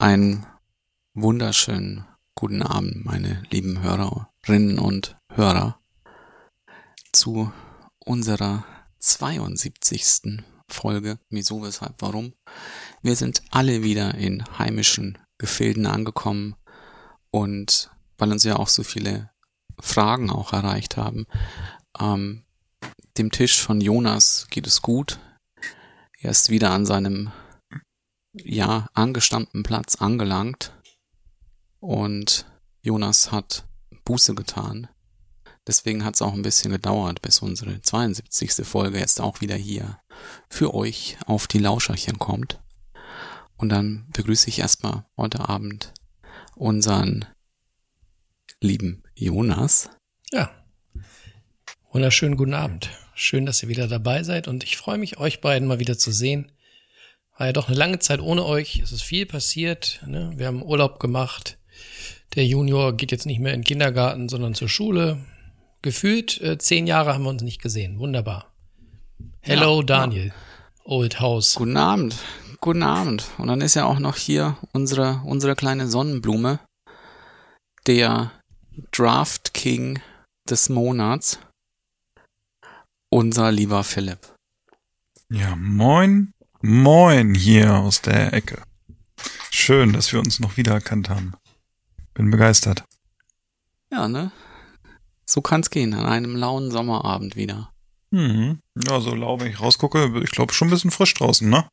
Einen wunderschönen guten Abend, meine lieben Hörerinnen und Hörer, zu unserer 72. Folge Wieso, Weshalb, Warum. Wir sind alle wieder in heimischen Gefilden angekommen und weil uns ja auch so viele Fragen auch erreicht haben, ähm, dem Tisch von Jonas geht es gut. Er ist wieder an seinem ja, angestammten Platz angelangt und Jonas hat Buße getan. Deswegen hat es auch ein bisschen gedauert, bis unsere 72. Folge jetzt auch wieder hier für euch auf die Lauscherchen kommt. Und dann begrüße ich erstmal heute Abend unseren lieben Jonas. Ja. Wunderschönen guten Abend. Schön, dass ihr wieder dabei seid und ich freue mich, euch beiden mal wieder zu sehen. War ja doch eine lange Zeit ohne euch. Es ist viel passiert. Ne? Wir haben Urlaub gemacht. Der Junior geht jetzt nicht mehr in den Kindergarten, sondern zur Schule. Gefühlt äh, zehn Jahre haben wir uns nicht gesehen. Wunderbar. Hello, ja, Daniel. Ja. Old House. Guten Abend. Guten Abend. Und dann ist ja auch noch hier unsere, unsere kleine Sonnenblume. Der Draft King des Monats. Unser lieber Philipp. Ja, moin, moin hier aus der Ecke. Schön, dass wir uns noch wiedererkannt haben. Bin begeistert. Ja, ne? So kann's gehen, an einem lauen Sommerabend wieder. Mhm. Ja, so lau, wenn ich rausgucke, ich glaube schon ein bisschen frisch draußen, ne?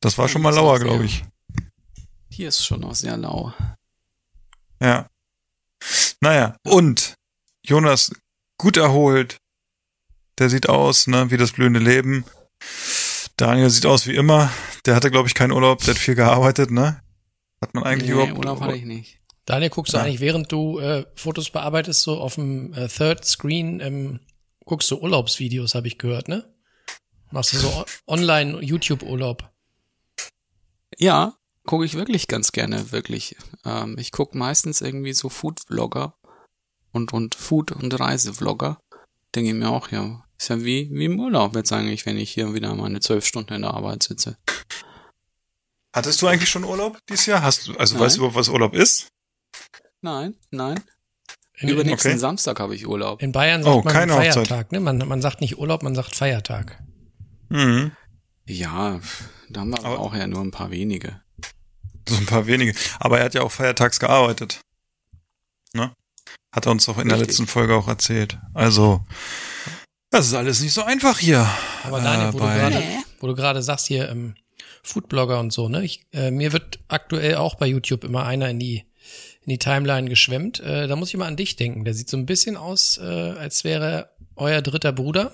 Das war ja, schon mal lauer, glaube ich. Hier ist schon noch sehr lau. Ja. Naja, und Jonas, gut erholt. Der sieht aus, ne, wie das blühende Leben. Daniel sieht aus wie immer. Der hatte, glaube ich, keinen Urlaub, der hat viel gearbeitet, ne? Hat man eigentlich nee, überhaupt. Urlaub hatte ich nicht. Daniel, guckst du ja. eigentlich, während du äh, Fotos bearbeitest, so auf dem äh, Third Screen, ähm, guckst du Urlaubsvideos, habe ich gehört, ne? Machst du so online YouTube-Urlaub? Ja, gucke ich wirklich ganz gerne, wirklich. Ähm, ich gucke meistens irgendwie so Food-Vlogger und, und Food- und Reisevlogger. Denke ich mir auch, ja, ist ja wie, wie im Urlaub jetzt eigentlich, wenn ich hier wieder meine zwölf Stunden in der Arbeit sitze. Hattest du eigentlich schon Urlaub dieses Jahr? Hast du, also Nein. weißt du überhaupt, was Urlaub ist? Nein, nein. In, Übernächsten okay. Samstag habe ich Urlaub. In Bayern sagt oh, man Feiertag, ne? Man, man sagt nicht Urlaub, man sagt Feiertag. Mhm. Ja, da haben wir aber auch ja nur ein paar wenige. So ein paar wenige. Aber er hat ja auch feiertags gearbeitet. Ne? Hat er uns doch in Richtig. der letzten Folge auch erzählt. Also, das ist alles nicht so einfach hier. Aber Daniel, äh, wo, du gerade sagst hier, ähm, Foodblogger und so, ne? Ich, äh, mir wird aktuell auch bei YouTube immer einer in die in die Timeline geschwemmt. Äh, da muss ich mal an dich denken. Der sieht so ein bisschen aus, äh, als wäre euer dritter Bruder.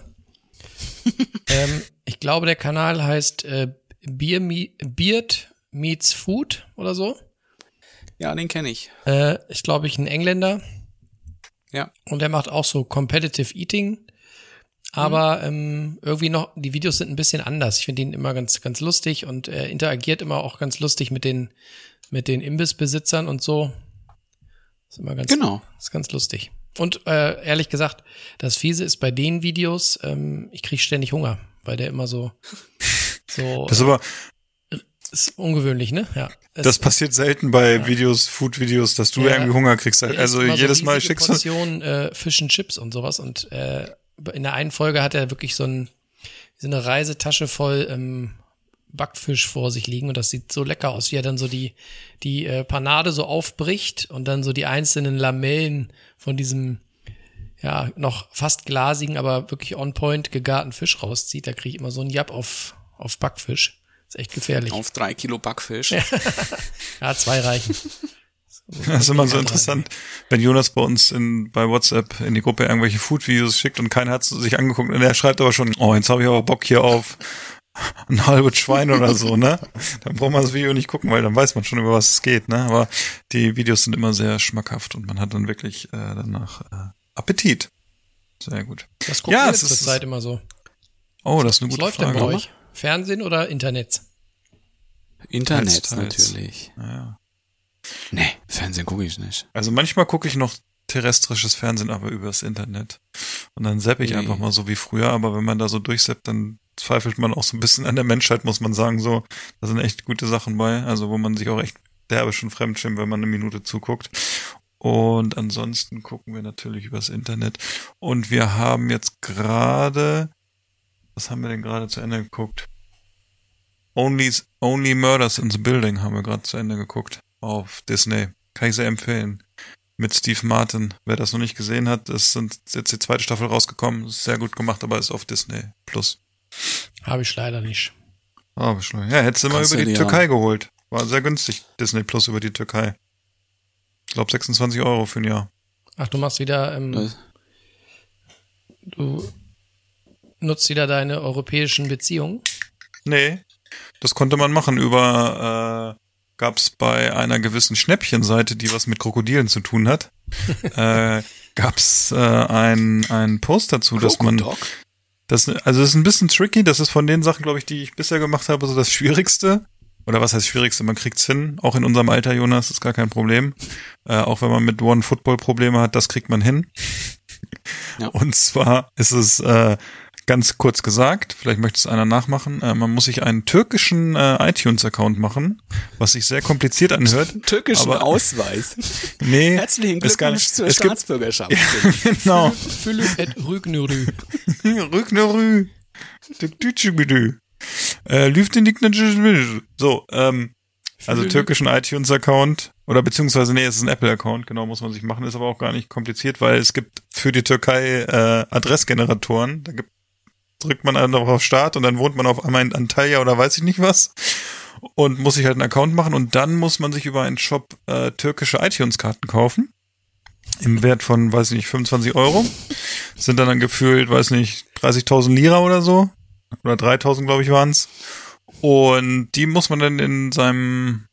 ähm, ich glaube, der Kanal heißt äh, Beer Me Beard Meets Food oder so. Ja, den kenne ich. Äh, ist, glaube ich, ein Engländer. Ja. Und der macht auch so Competitive Eating. Aber ähm, irgendwie noch, die Videos sind ein bisschen anders. Ich finde ihn immer ganz, ganz lustig und er interagiert immer auch ganz lustig mit den, mit den Imbissbesitzern und so. Ist immer ganz, genau. Ist ganz lustig. Und äh, ehrlich gesagt, das Fiese ist bei den Videos, ähm, ich kriege ständig Hunger, weil der immer so. so das ist aber. Ist ungewöhnlich, ne? Ja. Das passiert selten bei ja. Videos, Food-Videos, dass du ja, irgendwie Hunger kriegst. Also jedes so Mal schickst du. Portion äh, Fish and Chips und sowas. Und äh, in der einen Folge hat er wirklich so, ein, so eine Reisetasche voll ähm, Backfisch vor sich liegen und das sieht so lecker aus, wie er dann so die, die äh, Panade so aufbricht und dann so die einzelnen Lamellen von diesem ja, noch fast glasigen, aber wirklich on point gegarten Fisch rauszieht. Da kriege ich immer so einen Jab auf, auf Backfisch. ist echt gefährlich. Auf drei Kilo Backfisch. ja, zwei reichen. Das ist immer so interessant, wenn Jonas bei uns in, bei WhatsApp in die Gruppe irgendwelche Food-Videos schickt und keiner hat sich angeguckt und er schreibt aber schon, oh, jetzt habe ich aber Bock hier auf ein halbes Schwein oder so, ne? Dann braucht man das Video nicht gucken, weil dann weiß man schon, über was es geht, ne? Aber die Videos sind immer sehr schmackhaft und man hat dann wirklich äh, danach äh, Appetit. Sehr gut. Was guckt Ja, ihr es zur ist- Zeit immer so? Oh, das ist eine Was gute läuft Frage. denn bei euch? Fernsehen oder Internet? Internet natürlich. Ja. Nee, Fernsehen gucke ich nicht. Also manchmal gucke ich noch terrestrisches Fernsehen, aber übers Internet. Und dann zapp ich Nee. einfach mal so wie früher, aber wenn man da so durchsappt, dann zweifelt man auch so ein bisschen an der Menschheit, muss man sagen, so. Da sind echt gute Sachen bei, also wo man sich auch echt derbe schon fremdschämt, wenn man eine Minute zuguckt. Und ansonsten gucken wir natürlich übers Internet. Und wir haben jetzt gerade, was haben wir denn gerade zu Ende geguckt? Only, Only Murders in the Building haben wir gerade zu Ende geguckt auf Disney. Kann ich sehr empfehlen. Mit Steve Martin. Wer das noch nicht gesehen hat, es sind ist jetzt die zweite Staffel rausgekommen. Ist sehr gut gemacht, aber ist auf Disney Plus. Habe ich leider nicht. Ah, beschleunigt. Ja, hättest du mal über die dir- Türkei geholt. War sehr günstig, Disney Plus über die Türkei. Ich glaube 26 Euro für ein Jahr. Ach, du machst wieder, ähm, du nutzt wieder deine europäischen Beziehungen. Nee, das konnte man machen über, äh, gab's bei einer gewissen Schnäppchenseite, die was mit Krokodilen zu tun hat, äh, gab's äh, ein, ein Post dazu, dass man, das, also das ist ein bisschen tricky, das ist von den Sachen, glaube ich, die ich bisher gemacht habe, so das Schwierigste. Oder was heißt Schwierigste? Man kriegt's hin. Auch in unserem Alter, Jonas, ist gar kein Problem. Äh, auch wenn man mit One Football Probleme hat, das kriegt man hin. Ja. Und zwar ist es äh, ganz kurz gesagt, vielleicht möchte es einer nachmachen, äh, man muss sich einen türkischen äh, iTunes-Account machen, was sich sehr kompliziert anhört. Türkischen Aber- Ausweis. Nee, Herzlichen ist gar Glückwunsch nicht, zur es gibt, Staatsbürgerschaft. genau. Philipp et Rügnürü. Tütschübüdü. Äh, Lüftendignatschübüdü. So, ähm, also türkischen iTunes-Account oder beziehungsweise, nee, es ist ein Apple-Account, genau, muss man sich machen, ist aber auch gar nicht kompliziert, weil es gibt für die Türkei äh, Adressgeneratoren, da gibt, drückt man einfach auf Start und dann wohnt man auf einmal in Antalya oder weiß ich nicht was und muss sich halt einen Account machen und dann muss man sich über einen Shop äh, türkische iTunes-Karten kaufen im Wert von, weiß ich nicht, 25 Euro. Sind dann, dann gefühlt, weiß nicht, 30.000 Lira oder so. Oder 3.000, glaube ich, waren's. Und die muss man dann in seinem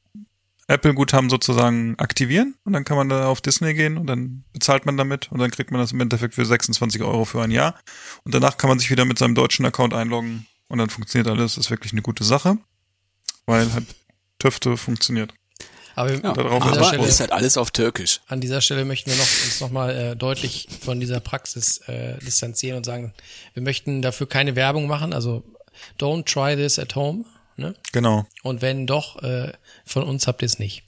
Apple-Guthaben sozusagen aktivieren. Und dann kann man da auf Disney gehen und dann bezahlt man damit. Und dann kriegt man das im Endeffekt für 26 Euro für ein Jahr. Und danach kann man sich wieder mit seinem deutschen Account einloggen. Und dann funktioniert alles. Das ist wirklich eine gute Sache. Weil halt Tüfte funktioniert. Aber Ja, Darauf an, Stelle, ist halt alles auf Türkisch. an dieser Stelle möchten wir noch, uns nochmal äh, deutlich von dieser Praxis äh, distanzieren und sagen, wir möchten dafür keine Werbung machen. Also don't try this at home. Ne? Genau. Und wenn doch, äh, von uns habt ihr es nicht.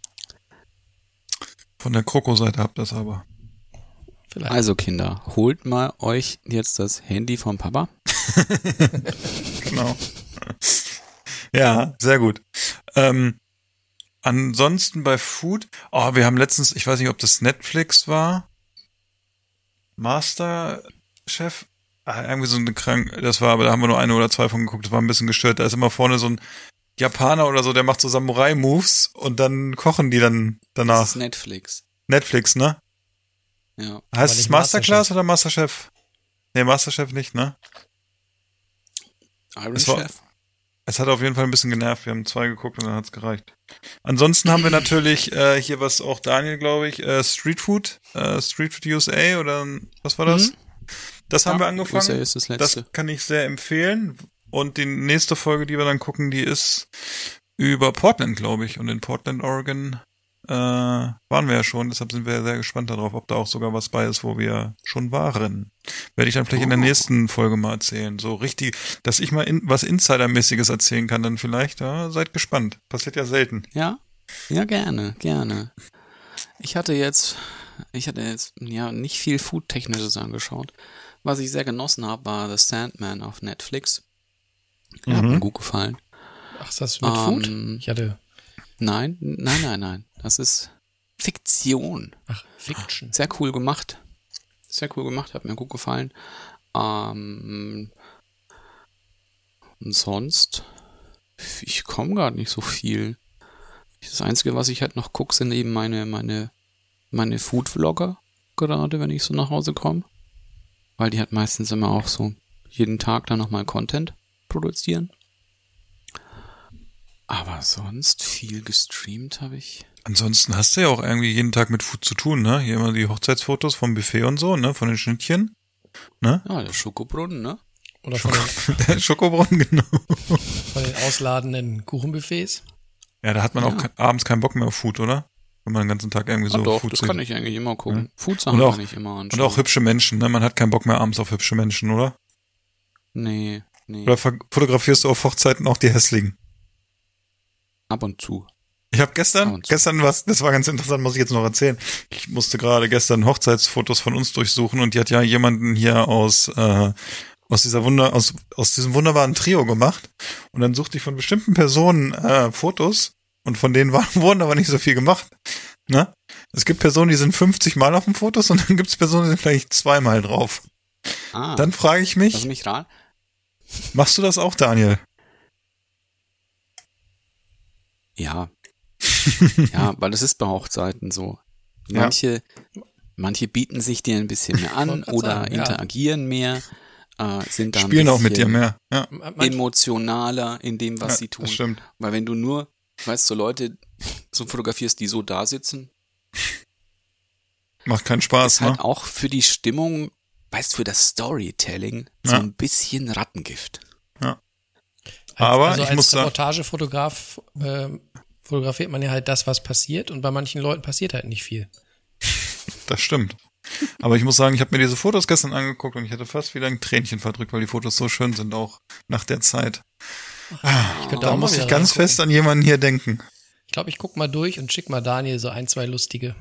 Von der Kroko-Seite habt ihr das aber. Vielleicht. Also Kinder, holt mal euch jetzt das Handy vom Papa. Genau. ja, sehr gut. Ähm, ansonsten bei Food, oh, wir haben letztens, ich weiß nicht, ob das Netflix war, Masterchef, irgendwie so eine krank, das war, aber da haben wir nur eine oder zwei von geguckt, das war ein bisschen gestört. Da ist immer vorne so ein Japaner oder so, der macht so Samurai-Moves und dann kochen die dann Das danach. ist Netflix. Netflix, ne? Ja. Heißt es Masterclass oder Masterchef? Nee, Masterchef nicht, ne? Iron Es war- Chef. Es hat auf jeden Fall ein bisschen genervt. Wir haben zwei geguckt und dann hat's gereicht. Ansonsten haben wir natürlich äh, hier was auch Daniel, glaube ich, äh, Street Food, äh, Street Food USA oder was war das? Das haben. Ja, wir angefangen. USA ist das das kann ich sehr empfehlen. Und die nächste Folge, die wir dann gucken, die ist über Portland, glaube ich. Und in Portland, Oregon äh, waren wir ja schon. Deshalb sind wir sehr gespannt darauf, ob da auch sogar was bei ist, wo wir schon waren. Werde ich dann vielleicht in der Oh. nächsten Folge mal erzählen. So richtig, dass ich mal in, was Insidermäßiges erzählen kann, dann vielleicht. Ja, seid gespannt. Passiert ja selten. Ja, ja, gerne, gerne. Ich hatte jetzt, ich hatte jetzt, ja, nicht viel Food-Technisches angeschaut. Was ich sehr genossen habe, war The Sandman auf Netflix. Ja, hat Mhm. mir gut gefallen. Ach, ist das mit Ähm, Food? Ich hatte, Nein, nein, nein, nein. Das ist Fiktion. ach, Fiction. Sehr cool gemacht. Sehr cool gemacht, hat mir gut gefallen. Ähm, und sonst, ich komme gerade nicht so viel. Das Einzige, was ich halt noch gucke, sind eben meine, meine, meine Food-Vlogger, gerade wenn ich so nach Hause komme. Weil die halt meistens immer auch so jeden Tag dann nochmal Content produzieren. Aber sonst viel gestreamt habe ich. Ansonsten hast du ja auch irgendwie jeden Tag mit Food zu tun, ne? Hier immer die Hochzeitsfotos vom Buffet und so, ne? Von den Schnittchen. Ja, der Schokobrunnen, ne? Oder von den, Der Schokobrunnen, genau. von den ausladenden Kuchenbuffets. Ja, da hat man auch Ja. ke- abends keinen Bock mehr auf Food, oder? Wenn man den ganzen Tag irgendwie so ah, doch, Food das sieht. kann ich eigentlich immer gucken. Food-Sachen Und auch- kann ich immer Und anschauen. auch hübsche Menschen, ne? Man hat keinen Bock mehr abends auf hübsche Menschen, oder? Nee, nee. Oder fotografierst du auf Hochzeiten auch die hässlichen? Ab und zu. Ich habe gestern, Und gestern was, das war ganz interessant, muss ich jetzt noch erzählen. Ich musste gerade gestern Hochzeitsfotos von uns durchsuchen und die hat ja jemanden hier aus äh, aus dieser Wunder aus aus diesem wunderbaren Trio gemacht und dann suchte ich von bestimmten Personen äh, Fotos und von denen waren, wurden aber nicht so viel gemacht. Ne? Es gibt Personen, die sind 50 Mal auf den Fotos und dann gibt es Personen, die sind vielleicht zweimal drauf. Ah, Dann frage ich lass mich, mich raten. machst du das auch, Daniel? Ja. ja, weil es ist bei Hochzeiten so. Ja. Manche, manche bieten sich dir ein bisschen mehr an oder sagen, ja. interagieren mehr, äh, sind da ein Spielen auch mit dir mehr. Ja, emotionaler in dem, was ja sie tun. das stimmt. Weil wenn du nur, weißt du, Leute so fotografierst, die so da sitzen, Macht keinen Spaß, ist halt ne? auch für die Stimmung, weißt du, für das Storytelling so Ja. ein bisschen Rattengift. Aber also ich als muss sagen- Reportagefotograf ähm, fotografiert man ja halt das, was passiert und bei manchen Leuten passiert halt nicht viel. Das stimmt. Aber ich muss sagen, ich habe mir diese Fotos gestern angeguckt und ich hätte fast wieder ein Tränchen verdrückt, weil die Fotos so schön sind, auch nach der Zeit. Ich könnte Da muss ich ganz fest an jemanden hier denken. Ich glaube, ich guck mal durch und schick mal Daniel so ein, zwei lustige.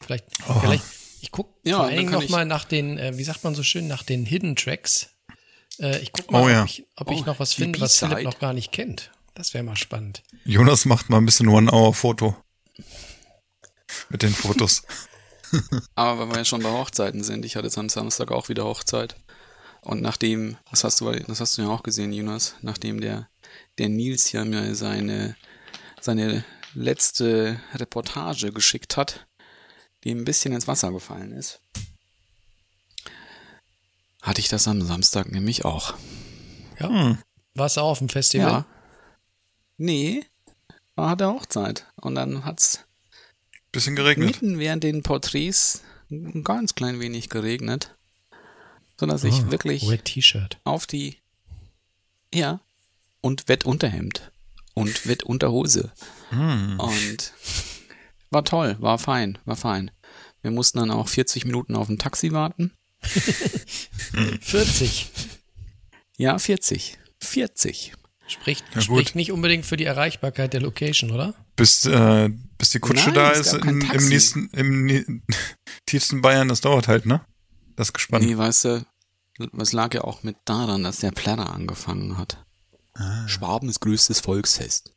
Vielleicht, Oh. vielleicht ich guck Ja, vor allen Dingen kann noch ich- mal nach den, äh, wie sagt man so schön, nach den Hidden Tracks. Äh, ich guck mal, Oh ja. ob, ich, ob ich Oh, noch was finde, was Philipp noch gar nicht kennt. Das wäre mal spannend. Jonas macht mal ein bisschen One-Hour-Foto. Mit den Fotos. Aber weil wir ja schon bei Hochzeiten sind, ich hatte jetzt am Samstag auch wieder Hochzeit. Und nachdem, das hast du, das hast du ja auch gesehen, Jonas, nachdem der, der Nils hier mir seine, seine letzte Reportage geschickt hat, die ein bisschen ins Wasser gefallen ist, hatte ich das am Samstag nämlich auch. Ja. Hm. Warst du auch auf dem Festival? Ja. Nee, war der Hochzeit. Und dann hat's Bisschen geregnet. mitten während den Porträts ein ganz klein wenig geregnet. Sodass ich Ah, wirklich auf die. Ja. Und Wettunterhemd. Und Wettunterhose. Hm. Und war toll, war fein, war fein. Wir mussten dann auch 40 Minuten auf ein Taxi warten. 40. Ja, 40. 40. Spricht, Ja, spricht nicht unbedingt für die Erreichbarkeit der Location, oder? Bis, äh, bis die Kutsche Nein, da ist im Taxi. nächsten, im tiefsten Bayern, das dauert halt, ne? Das ist gespannt. Nee, weißt du, es lag ja auch mit daran, dass der Plärrer angefangen hat. Schwabens größtes Volksfest.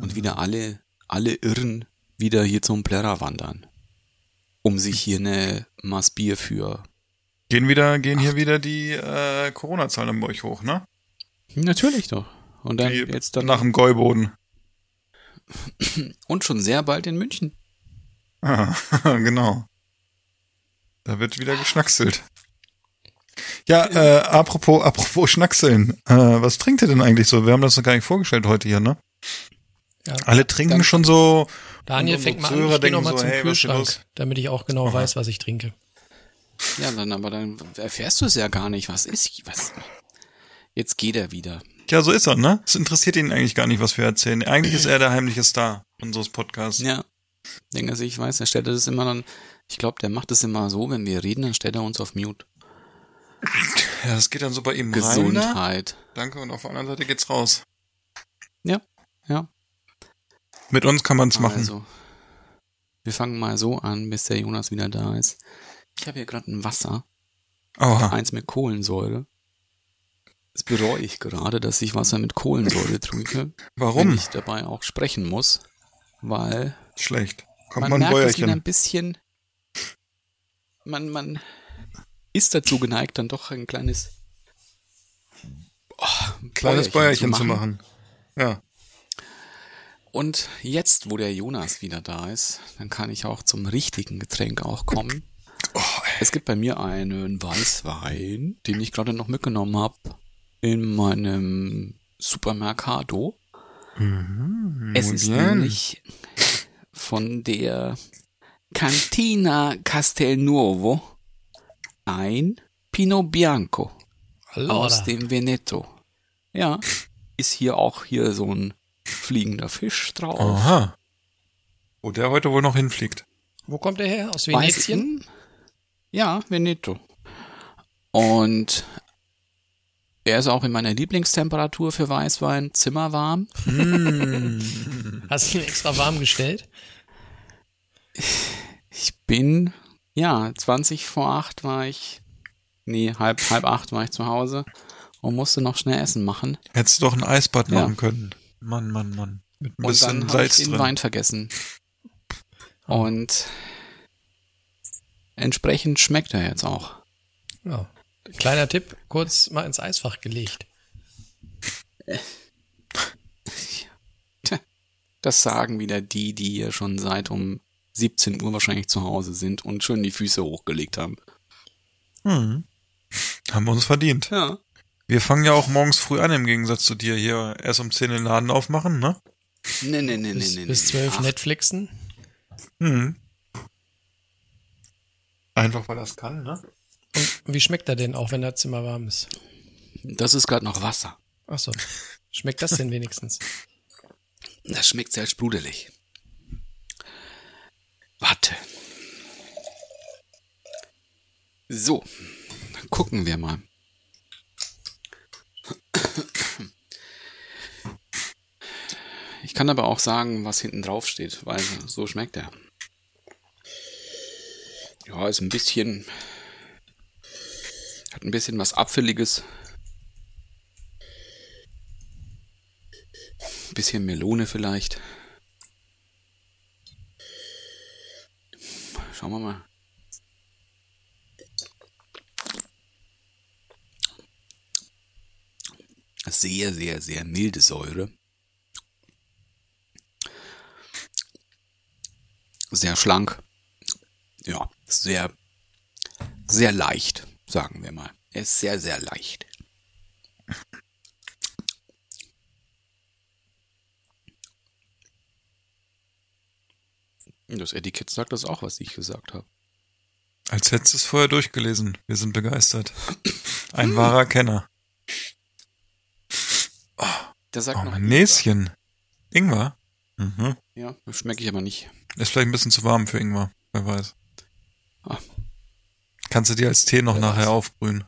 Und wieder alle, alle Irren wieder hier zum Plärrer wandern. Um sich hier eine Maß Bier für. Gehen wieder, gehen hier wieder die äh, Corona-Zahlen bei euch hoch, ne? Natürlich doch. Und dann Die jetzt dann nach dem Gäuboden. und schon sehr bald in München. Ah, genau. Da wird wieder geschnackselt. Ja, äh, apropos, apropos Schnackseln. Äh, was trinkt ihr denn eigentlich so? Wir haben das noch gar nicht vorgestellt heute hier, ne? Ja. Alle trinken Dann- schon so. Daniel und fängt mal an, ich gehe noch denken mal so, zum hey, Kühlschrank, damit ich auch genau Aha. weiß, was ich trinke. Ja, dann aber dann erfährst du es ja gar nicht. Was ist, was? Jetzt geht er wieder. Ja, so ist er, ne? Es interessiert ihn eigentlich gar nicht, was wir erzählen. Eigentlich ist er der heimliche Star unseres Podcasts. Ja. Denke also ich weiß, er stellt das immer dann, ich glaube, der macht das immer so, wenn wir reden, dann stellt er uns auf Mute. Ja, das geht dann so bei ihm rein. Ne? Gesundheit. Danke, und auf der anderen Seite geht's raus. Ja, ja. Mit uns kann man's machen. Also, wir fangen mal so an, bis der Jonas wieder da ist. Ich habe hier gerade ein Wasser, Oha. eins mit Kohlensäure. Das bereue ich gerade, dass ich Wasser mit Kohlensäure trinke. Wenn Warum? ich dabei auch sprechen muss, weil Schlecht. Kommt man mal ein merkt es wieder ein Bäuerchen. bisschen, man, man ist dazu geneigt, dann doch ein kleines, oh, Kleines Bäuerchen zu machen. machen. Ja. Und jetzt, wo der Jonas wieder da ist, dann kann ich auch zum richtigen Getränk auch kommen. Oh, Es gibt bei mir einen Weißwein, den ich gerade noch mitgenommen habe in meinem Supermercado. Es muy ist bien. nämlich von der Cantina Castelnuovo ein Pinot Bianco aus Allora. dem Veneto. Ja, ist hier auch hier so ein fliegender Fisch drauf. Aha. Wo der heute wohl noch hinfliegt. Wo kommt der her? Aus Venetien? hm? Ja, Veneto. Und er ist auch in meiner Lieblingstemperatur für Weißwein, zimmerwarm. Hast du ihn extra warm gestellt? Ich bin, ja, 20 vor 8 war ich, nee, halb, halb 8 war ich zu Hause und musste noch schnell Essen machen. Hättest du doch ein Eisbad Ja. machen können. Mann, Mann, Mann. Mit ein Und bisschen dann habe ich Salz den drin. Wein vergessen. Und entsprechend schmeckt er jetzt auch. Ja. Kleiner Tipp, kurz mal ins Eisfach gelegt. Das sagen wieder die, die hier schon seit um 17 Uhr wahrscheinlich zu Hause sind und schön die Füße hochgelegt haben. Hm. Haben wir uns verdient. Ja. Wir fangen ja auch morgens früh an, im Gegensatz zu dir hier erst um 10 den Laden aufmachen, ne? Nee, nee, nee, nee, Bis, nee. bis nee. 12 Ach, Netflixen. Hm. Einfach weil das kann, ne? Und wie schmeckt er denn auch, wenn der Zimmer warm ist? Das ist gerade noch Wasser. Ach so. Schmeckt das denn wenigstens? Das schmeckt sehr sprudelig. Warte. So, dann gucken wir mal. Ich kann aber auch sagen, was hinten drauf steht, weil so schmeckt er. Ja, ist ein bisschen. Hat ein bisschen was Apfeliges. Ein bisschen Melone vielleicht. Schauen wir mal. Sehr, sehr, sehr milde Säure. Sehr schlank. Ja, sehr, sehr leicht, sagen wir mal. Er ist sehr, sehr leicht. Das Etikett sagt das auch, was ich gesagt habe. Als hättest du es vorher durchgelesen. Wir sind begeistert. Ein wahrer Kenner. Der sagt Oh, noch mein. Näschen. Ingwer? Mhm. Ja, das schmecke ich aber nicht. Ist vielleicht ein bisschen zu warm für Ingwer. Wer weiß. Ah. Kannst du dir als Tee noch Wer nachher weiß. aufbrühen.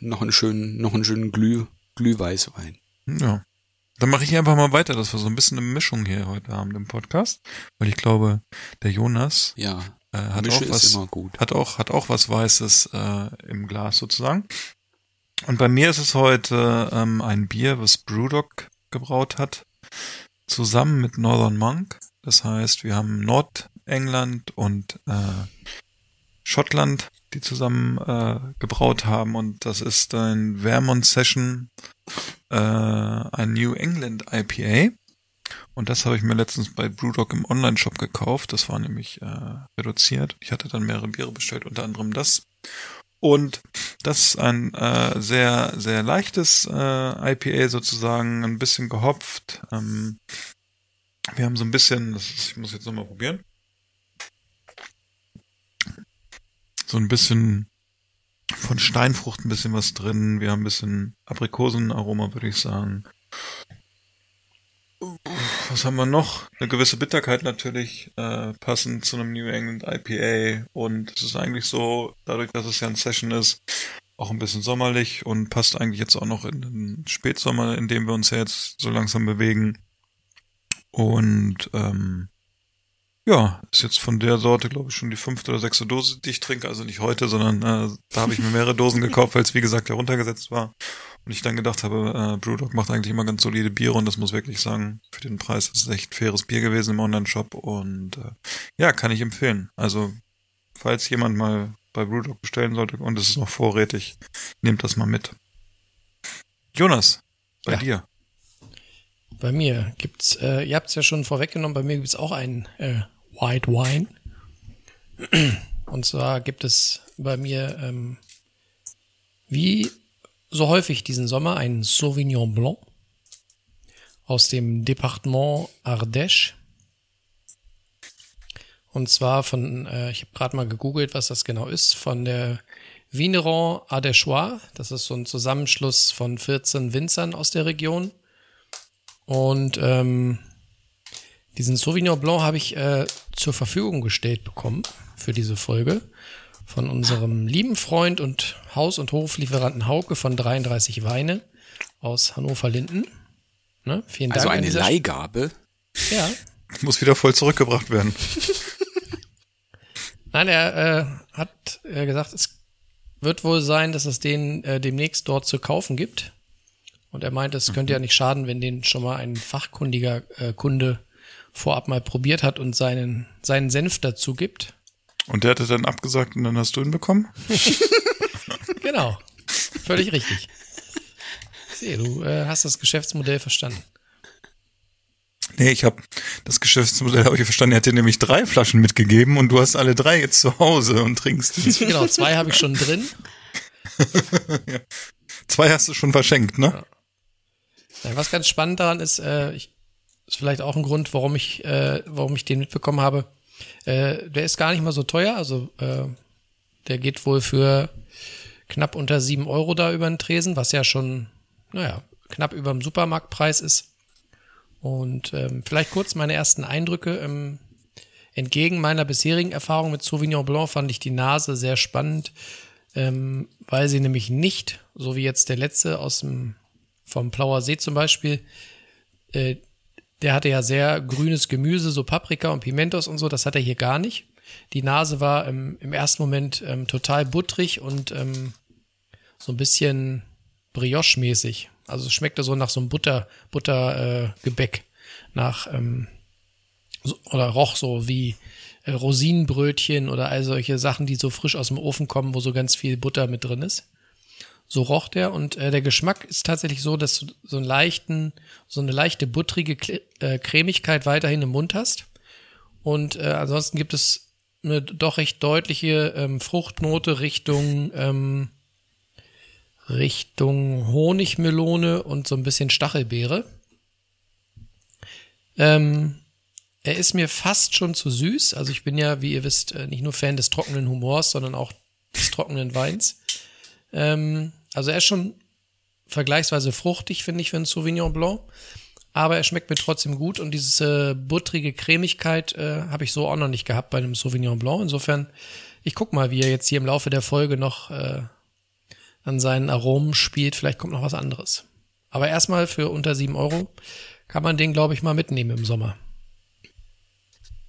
Noch einen schönen, noch einen schönen Glüh, Glühweißwein. Ja. Dann mache ich einfach mal weiter, dass wir so ein bisschen eine Mischung hier heute haben im Podcast. Weil ich glaube, der Jonas Ja, äh, hat Mische auch was. hat auch, hat auch was Weißes äh, im Glas sozusagen. Und bei mir ist es heute ähm, ein Bier, was Brewdog gebraut hat, zusammen mit Northern Monk. Das heißt, wir haben Nordengland und äh, Schottland, die zusammen äh, gebraut haben. Und das ist ein Vermont Session, äh, ein New England IPA. Und das habe ich mir letztens bei Brewdog im Online-Shop gekauft. Das war nämlich äh, reduziert. Ich hatte dann mehrere Biere bestellt, unter anderem das. Und das ist ein äh, sehr, sehr leichtes äh, IPA sozusagen, ein bisschen gehopft. Ähm, wir haben so ein bisschen, das ist, ich muss jetzt nochmal probieren. So ein bisschen von Steinfrucht ein bisschen was drin. Wir haben ein bisschen Aprikosenaroma, würde ich sagen. Was haben wir noch? Eine gewisse Bitterkeit natürlich, äh, passend zu einem New England IPA. Und es ist eigentlich so, dadurch, dass es ja ein Session ist, auch ein bisschen sommerlich und passt eigentlich jetzt auch noch in den Spätsommer, in dem wir uns ja jetzt so langsam bewegen. Und ähm, ja, ist jetzt von der Sorte, glaube ich, schon die fünfte oder sechste Dose, die ich trinke. Also nicht heute, sondern äh, da habe ich mir mehrere Dosen gekauft, weil es wie gesagt heruntergesetzt war. Und ich dann gedacht habe, äh, Brewdog macht eigentlich immer ganz solide Biere und das muss wirklich sagen, für den Preis ist es echt faires Bier gewesen im Online-Shop und äh, ja, kann ich empfehlen. Also, falls jemand mal bei Brewdog bestellen sollte und es ist noch vorrätig, nehmt das mal mit. Jonas, bei Ja. dir. Bei mir gibt's, äh, ihr habt es ja schon vorweggenommen, bei mir gibt's auch einen äh, White Wine. Und zwar gibt es bei mir, ähm, wie so häufig diesen Sommer, einen Sauvignon Blanc. aus dem Departement Ardèche. Und zwar von, äh, ich habe gerade mal gegoogelt, was das genau ist, von der Vigneron Ardèchois. Das ist so ein Zusammenschluss von 14 Winzern aus der Region. Und ähm, diesen Sauvignon Blanc habe ich äh, zur Verfügung gestellt bekommen für diese Folge von unserem lieben Freund und Haus- und Hoflieferanten Hauke von 33 Weine aus Hannover-Linden. Ne? Vielen Dank. Also eine Leihgabe. Ja. Muss wieder voll zurückgebracht werden. Nein, er äh, hat äh, gesagt, es wird wohl sein, dass es den äh, demnächst dort zu kaufen gibt. Und er meinte, es könnte ja nicht schaden, wenn den schon mal ein fachkundiger äh, Kunde vorab mal probiert hat und seinen, seinen Senf dazu gibt. Und der hatte dann abgesagt und dann hast du ihn bekommen? Genau. Völlig richtig. Ich sehe, du äh, hast das Geschäftsmodell verstanden. Nee, ich habe das Geschäftsmodell habe ich verstanden. Er hat dir nämlich drei Flaschen mitgegeben und du hast alle drei jetzt zu Hause und trinkst. Genau, zwei habe ich schon drin. Zwei hast du schon verschenkt, ne? Ja, was ganz spannend daran ist, äh, ich, ist vielleicht auch ein Grund, warum ich, äh, warum ich den mitbekommen habe. Äh, der ist gar nicht mal so teuer, also äh, der geht wohl für knapp unter sieben Euro da über den Tresen, was ja schon, naja, knapp über dem Supermarktpreis ist. Und ähm, vielleicht kurz meine ersten Eindrücke. Ähm, entgegen meiner bisherigen Erfahrung mit Sauvignon Blanc fand ich die Nase sehr spannend, ähm, weil sie nämlich nicht, so wie jetzt der letzte aus dem vom Plauer See zum Beispiel, äh, der hatte ja sehr grünes Gemüse, so Paprika und Pimentos und so, das hat er hier gar nicht. Die Nase war ähm, im ersten Moment ähm, total butterig und ähm, so ein bisschen Brioche-mäßig. Also es schmeckte so nach so einem Butter, Butter, äh. Nach, ähm, so, oder roch so wie äh, Rosinenbrötchen oder all solche Sachen, die so frisch aus dem Ofen kommen, wo so ganz viel Butter mit drin ist. So roch der und äh, der Geschmack ist tatsächlich so, dass du so einen leichten, so eine leichte buttrige Kle äh, Cremigkeit weiterhin im Mund hast. Und äh, ansonsten gibt es eine doch recht deutliche ähm, Fruchtnote Richtung ähm, Richtung Honigmelone und so ein bisschen Stachelbeere. Ähm, er ist mir fast schon zu süß. Also ich bin ja, wie ihr wisst, äh, nicht nur Fan des trockenen Humors, sondern auch des trockenen Weins. Ähm, also er ist schon vergleichsweise fruchtig, finde ich, für einen Sauvignon Blanc. Aber er schmeckt mir trotzdem gut und diese äh, buttrige Cremigkeit äh, habe ich so auch noch nicht gehabt bei einem Sauvignon Blanc. Insofern, ich guck mal, wie er jetzt hier im Laufe der Folge noch äh, an seinen Aromen spielt. Vielleicht kommt noch was anderes. Aber erstmal für unter sieben Euro kann man den, glaube ich, mal mitnehmen im Sommer.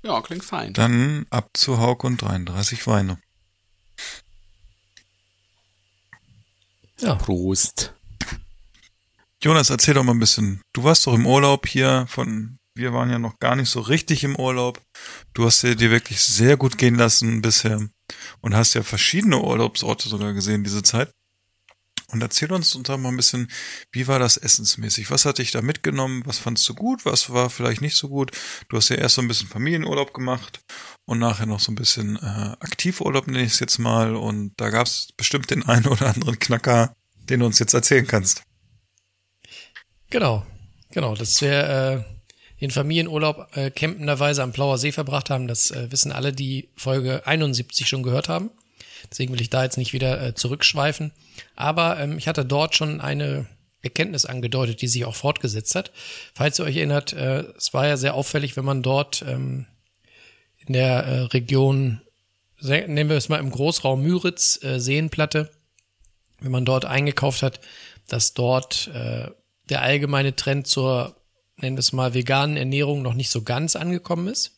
Ja, klingt fein. Dann ab zu Hauk und 33 Weine. Ja. Prost. Jonas, erzähl doch mal ein bisschen. Du warst doch im Urlaub hier von, wir waren ja noch gar nicht so richtig im Urlaub. Du hast dir, dir wirklich sehr gut gehen lassen bisher und hast ja verschiedene Urlaubsorte sogar gesehen diese Zeit. Und erzähl uns doch mal ein bisschen, wie war das essensmäßig? Was hat dich da mitgenommen? Was fandst du gut? Was war vielleicht nicht so gut? Du hast ja erst so ein bisschen Familienurlaub gemacht und nachher noch so ein bisschen äh, Aktivurlaub nenne ich es jetzt mal. Und da gab es bestimmt den einen oder anderen Knacker, den du uns jetzt erzählen kannst. Genau, genau. Dass wir äh, den Familienurlaub äh, campenderweise am Plauer See verbracht haben, das äh, wissen alle, die Folge 71 schon gehört haben. Deswegen will ich da jetzt nicht wieder äh, zurückschweifen. Aber ähm, ich hatte dort schon eine Erkenntnis angedeutet, die sich auch fortgesetzt hat. Falls ihr euch erinnert, äh, es war ja sehr auffällig, wenn man dort ähm, in der äh, Region, nehmen wir es mal im Großraum Müritz, äh, Seenplatte, wenn man dort eingekauft hat, dass dort äh, der allgemeine Trend zur, nennen wir es mal, veganen Ernährung noch nicht so ganz angekommen ist.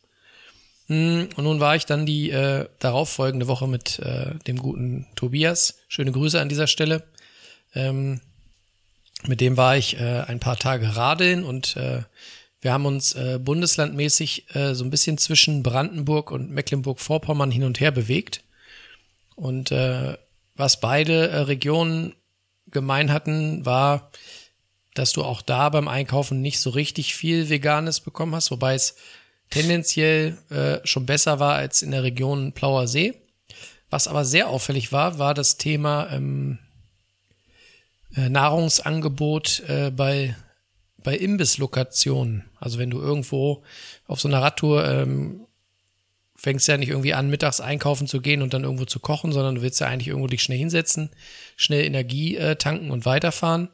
Hm, Und nun war ich dann die äh, darauffolgende Woche mit äh, dem guten Tobias. Schöne Grüße an dieser Stelle. Ähm, mit dem war ich äh, ein paar Tage radeln und äh, wir haben uns äh, bundeslandmäßig äh, so ein bisschen zwischen Brandenburg und Mecklenburg-Vorpommern hin und her bewegt. Und äh, was beide äh, Regionen gemein hatten, war, dass du auch da beim Einkaufen nicht so richtig viel Veganes bekommen hast, wobei es tendenziell äh, schon besser war als in der Region Plauer See. Was aber sehr auffällig war, war das Thema ähm, äh, Nahrungsangebot äh, bei, bei Imbisslokationen, also wenn du irgendwo auf so einer Radtour ähm, fängst ja nicht irgendwie an, mittags einkaufen zu gehen und dann irgendwo zu kochen, sondern du willst ja eigentlich irgendwo dich schnell hinsetzen, schnell Energie äh, tanken und weiterfahren.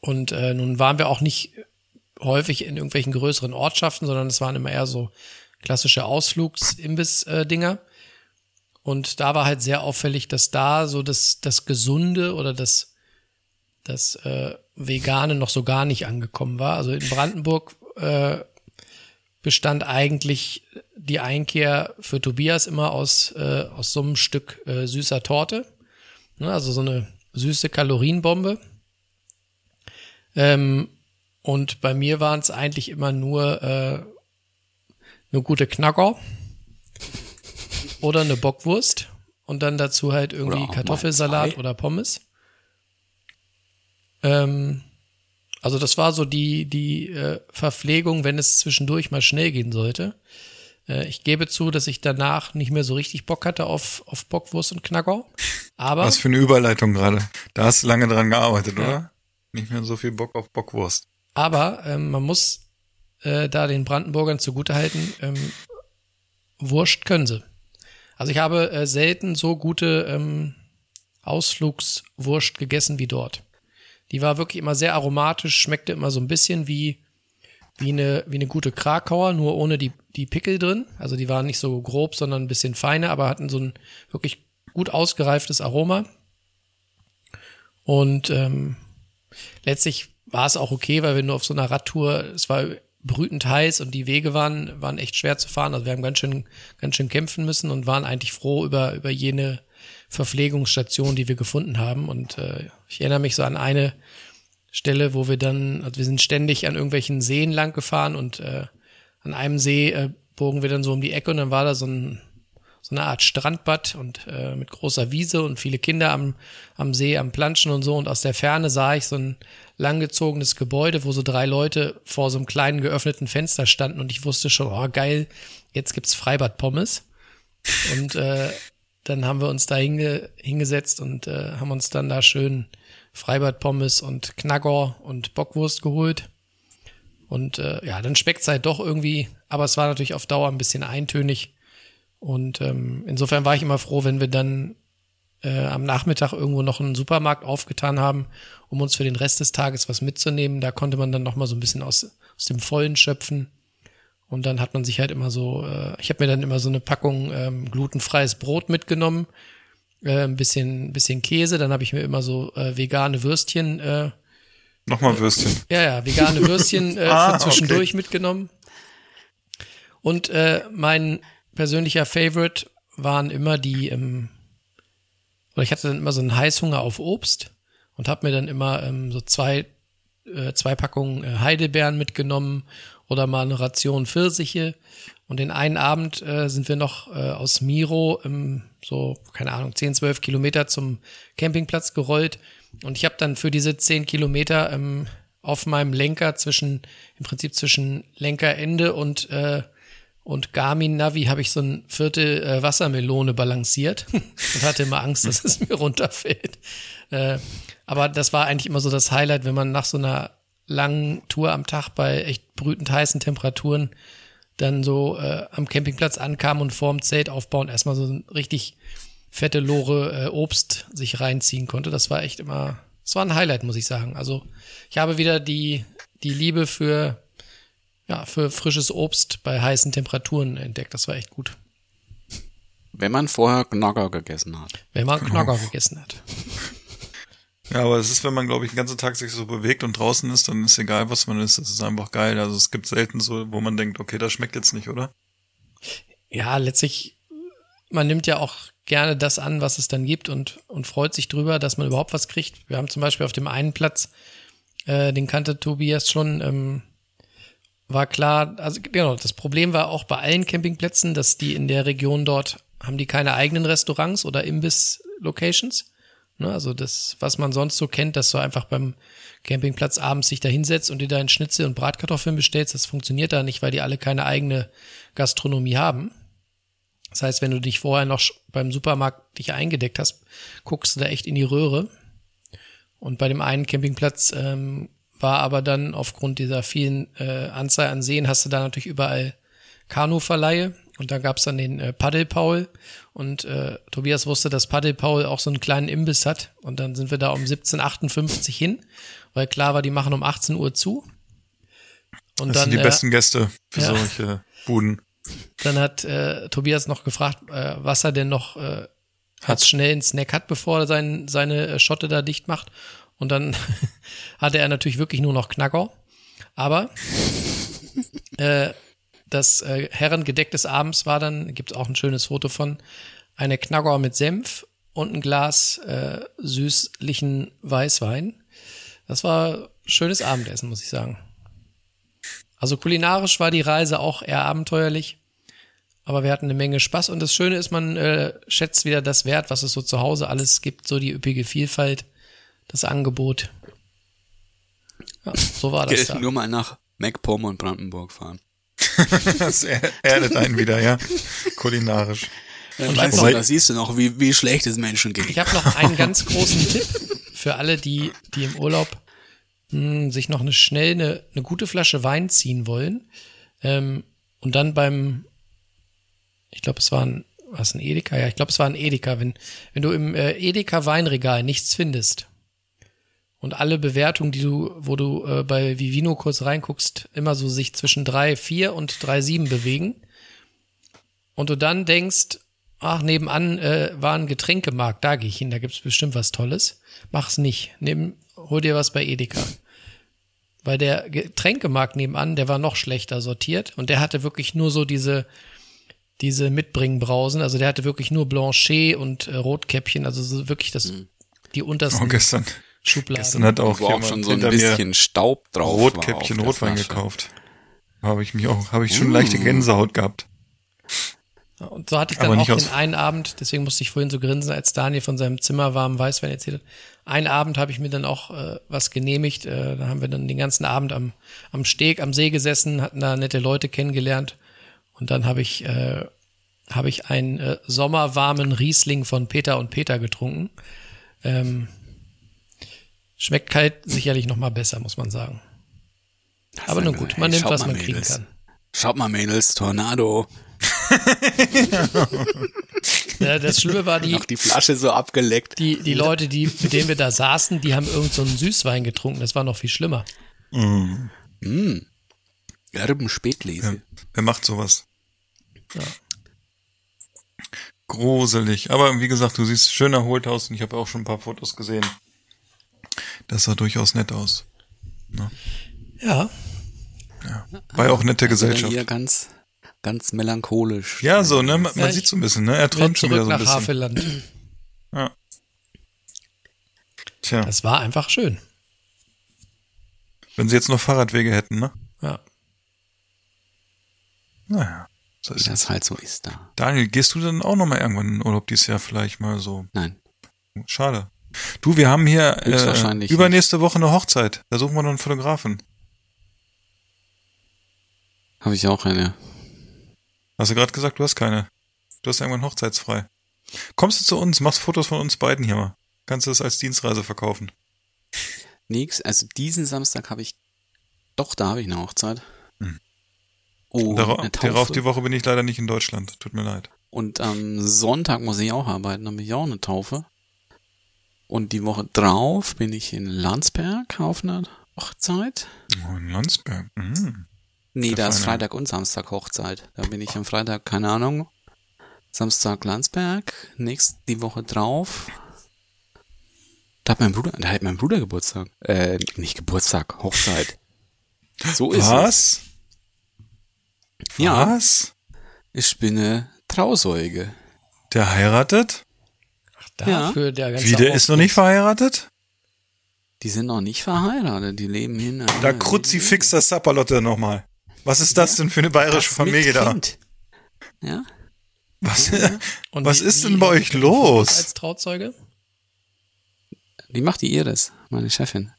Und äh, nun waren wir auch nicht häufig in irgendwelchen größeren Ortschaften, sondern es waren immer eher so klassische Ausflugs-Imbiss-Dinger. Und da war halt sehr auffällig, dass da so das, das Gesunde oder das, das äh, Vegane noch so gar nicht angekommen war. Also in Brandenburg äh, bestand eigentlich die Einkehr für Tobias immer aus, äh, aus so einem Stück äh, süßer Torte. Ne, also so eine süße Kalorienbombe. Ähm, und bei mir waren es eigentlich immer nur äh, eine gute Knacker oder eine Bockwurst und dann dazu halt irgendwie Oder Kartoffelsalat oder Pommes. Ähm, also das war so die, die äh, Verpflegung, wenn es zwischendurch mal schnell gehen sollte. Äh, ich gebe zu, dass ich danach nicht mehr so richtig Bock hatte auf, auf Bockwurst und Knacker. Aber Was für eine Überleitung gerade. Da hast du lange dran gearbeitet, oder? Nicht mehr so viel Bock auf Bockwurst. Aber ähm, man muss äh, da den Brandenburgern zugutehalten, ähm, Wurst können sie. Also ich habe äh, selten so gute ähm, Ausflugswurst gegessen wie dort. Die war wirklich immer sehr aromatisch, schmeckte immer so ein bisschen wie, wie, eine, wie eine gute Krakauer, nur ohne die, die Pickel drin. Also die waren nicht so grob, sondern ein bisschen feiner, aber hatten so ein wirklich gut ausgereiftes Aroma. Und ähm, letztlich war es auch okay, weil wenn du auf so einer Radtour, es war brütend heiß und die Wege waren, waren echt schwer zu fahren. Also wir haben ganz schön, ganz schön kämpfen müssen und waren eigentlich froh über, über jene Verpflegungsstation, die wir gefunden haben. Und äh, ich erinnere mich so an eine Stelle, wo wir dann, also wir sind ständig an irgendwelchen Seen lang gefahren und äh, an einem See äh, bogen wir dann so um die Ecke und dann war da so ein so eine Art Strandbad und äh, mit großer Wiese und viele Kinder am, am See, am Planschen und so. Und aus der Ferne sah ich so ein langgezogenes Gebäude, wo so drei Leute vor so einem kleinen geöffneten Fenster standen und ich wusste schon, oh geil, jetzt gibt's Freibad-Pommes. Und äh, dann haben wir uns da hinge hingesetzt und äh, haben uns dann da schön Freibad-Pommes und Knacker und Bockwurst geholt. Und äh, ja, dann schmeckt's halt doch irgendwie, aber es war natürlich auf Dauer ein bisschen eintönig. Und ähm, insofern war ich immer froh, wenn wir dann äh, am Nachmittag irgendwo noch einen Supermarkt aufgetan haben, um uns für den Rest des Tages was mitzunehmen. Da konnte man dann noch mal so ein bisschen aus, aus dem Vollen schöpfen. Und dann hat man sich halt immer so, äh, ich habe mir dann immer so eine Packung ähm, glutenfreies Brot mitgenommen, äh, ein bisschen, bisschen Käse. Dann habe ich mir immer so äh, vegane Würstchen, äh, Nochmal Würstchen. ja, ja, vegane Würstchen äh, Ah, für zwischendurch okay. mitgenommen. Und äh, mein persönlicher Favorite waren immer die, ähm, oder ich hatte dann immer so einen Heißhunger auf Obst und habe mir dann immer ähm, so zwei, äh, zwei Packungen äh, Heidelbeeren mitgenommen oder mal eine Ration Pfirsiche. Und den einen Abend äh, sind wir noch äh, aus Miro, ähm, so, keine Ahnung, 10, 12 Kilometer zum Campingplatz gerollt. Und ich habe dann für diese 10 Kilometer ähm, auf meinem Lenker zwischen, im Prinzip zwischen Lenkerende und, äh, und Garmin Navi habe ich so ein Viertel äh, Wassermelone balanciert und hatte immer Angst, dass es mir runterfällt. Äh, aber das war eigentlich immer so das Highlight, wenn man nach so einer langen Tour am Tag bei echt brütend heißen Temperaturen dann so äh, am Campingplatz ankam und vorm Zelt aufbauen erstmal so ein richtig fette Lore äh, Obst sich reinziehen konnte. Das war echt immer, das war ein Highlight, muss ich sagen. Also ich habe wieder die, die Liebe für, ja, für frisches Obst bei heißen Temperaturen entdeckt. Das war echt gut. Wenn man vorher Knacker gegessen hat. Wenn man Knacker gegessen hat. Ja, aber es ist, wenn man, glaube ich, den ganzen Tag sich so bewegt und draußen ist, dann ist egal, was man isst. Es ist einfach geil. Also es gibt selten so, wo man denkt, okay, das schmeckt jetzt nicht, oder? Ja, letztlich, man nimmt ja auch gerne das an, was es dann gibt und, und freut sich drüber, dass man überhaupt was kriegt. Wir haben zum Beispiel auf dem einen Platz, äh, den kannte Tobias schon, ähm, war klar, also genau, das Problem war auch bei allen Campingplätzen, dass die in der Region dort haben die keine eigenen Restaurants oder Imbiss-Locations. Ne, also das, was man sonst so kennt, dass du einfach beim Campingplatz abends sich da hinsetzt und dir deinen Schnitzel und Bratkartoffeln bestellst, das funktioniert da nicht, weil die alle keine eigene Gastronomie haben. Das heißt, wenn du dich vorher noch beim Supermarkt dich eingedeckt hast, guckst du da echt in die Röhre. Und bei dem einen Campingplatz ähm, war aber dann aufgrund dieser vielen äh, Anzahl an Seen hast du da natürlich überall Kanuverleihe und da gab's dann den äh, Paddelpaul und äh, Tobias wusste, dass Paddelpaul auch so einen kleinen Imbiss hat und dann sind wir da um 17.58 hin, weil klar war, die machen um 18 Uhr zu. Und Das dann, sind die äh, besten Gäste für ja. solche Buden. dann hat äh, Tobias noch gefragt, äh, was er denn noch äh, als schnell einen Snack hat, bevor er sein, seine äh, Schotte da dicht macht. Und dann hatte er natürlich wirklich nur noch Knacker. Aber äh, das äh, Herrengedeck des Abends war dann, gibt auch ein schönes Foto von, eine Knacker mit Senf und ein Glas äh, süßlichen Weißwein. Das war schönes Abendessen, muss ich sagen. Also kulinarisch war die Reise auch eher abenteuerlich. Aber wir hatten eine Menge Spaß und das Schöne ist, man äh, schätzt wieder das Wert, was es so zu Hause alles gibt, so die üppige Vielfalt, das Angebot. Ja, so war das da. Nur mal nach MacPom und Brandenburg fahren. Das er- erdet einen wieder, ja. Kulinarisch. Und weißt ich du, da siehst du noch, wie, wie schlecht es Menschen geht. Ich habe noch einen ganz großen Tipp für alle, die, die im Urlaub mh, sich noch eine schnell eine, eine gute Flasche Wein ziehen wollen. Ähm, und dann beim, ich glaube, es war ein, was ein Edeka? Ja, ich glaube, es war ein Edeka. Wenn, wenn du im äh, Edeka Weinregal nichts findest und alle Bewertungen, die du, wo du äh, bei Vivino kurz reinguckst, immer so sich zwischen drei vier und drei sieben bewegen und du dann denkst, ach, nebenan äh, war ein Getränkemarkt, da gehe ich hin, da gibt's bestimmt was Tolles. Mach's nicht. Nehm, hol dir was bei Edeka. Weil der Getränkemarkt nebenan, der war noch schlechter sortiert und der hatte wirklich nur so diese, diese Mitbringbrausen. Also der hatte wirklich nur Blanchet und äh, Rotkäppchen, also so wirklich das, die untersten Oh, gestern, Schubladen. gestern hat auch Wo auch jemand schon so ein bisschen Staub drauf Rotkäppchen Rotwein Flasche. gekauft. Habe ich mich auch, habe ich schon leichte Gänsehaut gehabt. Und so hatte ich dann Aber auch nicht den einen Abend, deswegen musste ich vorhin so grinsen, als Daniel von seinem Zimmer warmen Weißwein erzählt hat. Einen Abend habe ich mir dann auch äh, was genehmigt. Äh, da haben wir dann den ganzen Abend am, am Steg, am See gesessen, hatten da nette Leute kennengelernt. Und dann habe ich, äh, habe ich einen äh, sommerwarmen Riesling von Peter und Peter getrunken. Ähm, schmeckt kalt sicherlich noch mal besser, muss man sagen. Aber nun gut, man Hey, nimmt, schaut was mal, man kriegen kann. Schaut mal, Mädels, Tornado. Ja, das Schlimme war die, Noch die Flasche so abgeleckt. Die, die Leute, die, mit denen wir da saßen, die haben irgend so einen Süßwein getrunken. Das war noch viel schlimmer. Mm. Erben Spätlese. Ja. Wer macht sowas? Ja. Gruselig. Aber wie gesagt, du siehst schön erholt aus und ich habe auch schon ein paar Fotos gesehen. Das sah durchaus nett aus. Ja, War ja auch nette Also Gesellschaft. Hier ganz, ganz melancholisch. Ja, so, ne? Man, Ja, man sieht so ein bisschen, ne? Er träumt schon wieder so ein nach bisschen. Havelland. Tja, Das war einfach schön. wenn sie jetzt noch Fahrradwege hätten, ne? Ja. Naja, so Wie ist das. das halt so ist da. Daniel, gehst du dann auch noch mal irgendwann in den Urlaub dieses Jahr vielleicht mal so? Nein. Schade. Du, wir haben hier äh, übernächste Woche eine Hochzeit. Da suchen wir noch einen Fotografen. Habe ich auch eine. Hast du gerade gesagt, du hast keine. Du hast irgendwann hochzeitsfrei. Kommst du zu uns, machst Fotos von uns beiden hier mal. Kannst du das als Dienstreise verkaufen? Nix. Also diesen Samstag habe ich. Doch, da habe ich eine Hochzeit. Hm. Oh, Dara eine darauf Taufe. die Woche bin ich leider nicht in Deutschland. Tut mir leid. Und am Sonntag muss ich auch arbeiten, habe ich auch eine Taufe. Und die Woche drauf bin ich in Landsberg auf einer Hochzeit. Oh, in Landsberg. Mhm. Nee, da ist Freitag und Samstag Hochzeit. Da bin ich am Freitag, keine Ahnung. Samstag Landsberg, nächst die Woche drauf. Da hat mein Bruder, da hat mein Bruder Geburtstag. Äh, nicht Geburtstag, Hochzeit. So ist es. Was? Ja, Was? ich bin eine Trauzeuge. Der heiratet? Dafür der ganze Wie, der ist noch nicht verheiratet? Die sind noch nicht verheiratet, die leben hier in einer- Da kruzifix das Sapperlotte nochmal. Was ist das denn für eine bayerische Das Familie mit da? Kind. Ja, Was, Und was wie- ist wie denn bei euch die los? Als Trauzeuge? die macht die Iris, meine Chefin.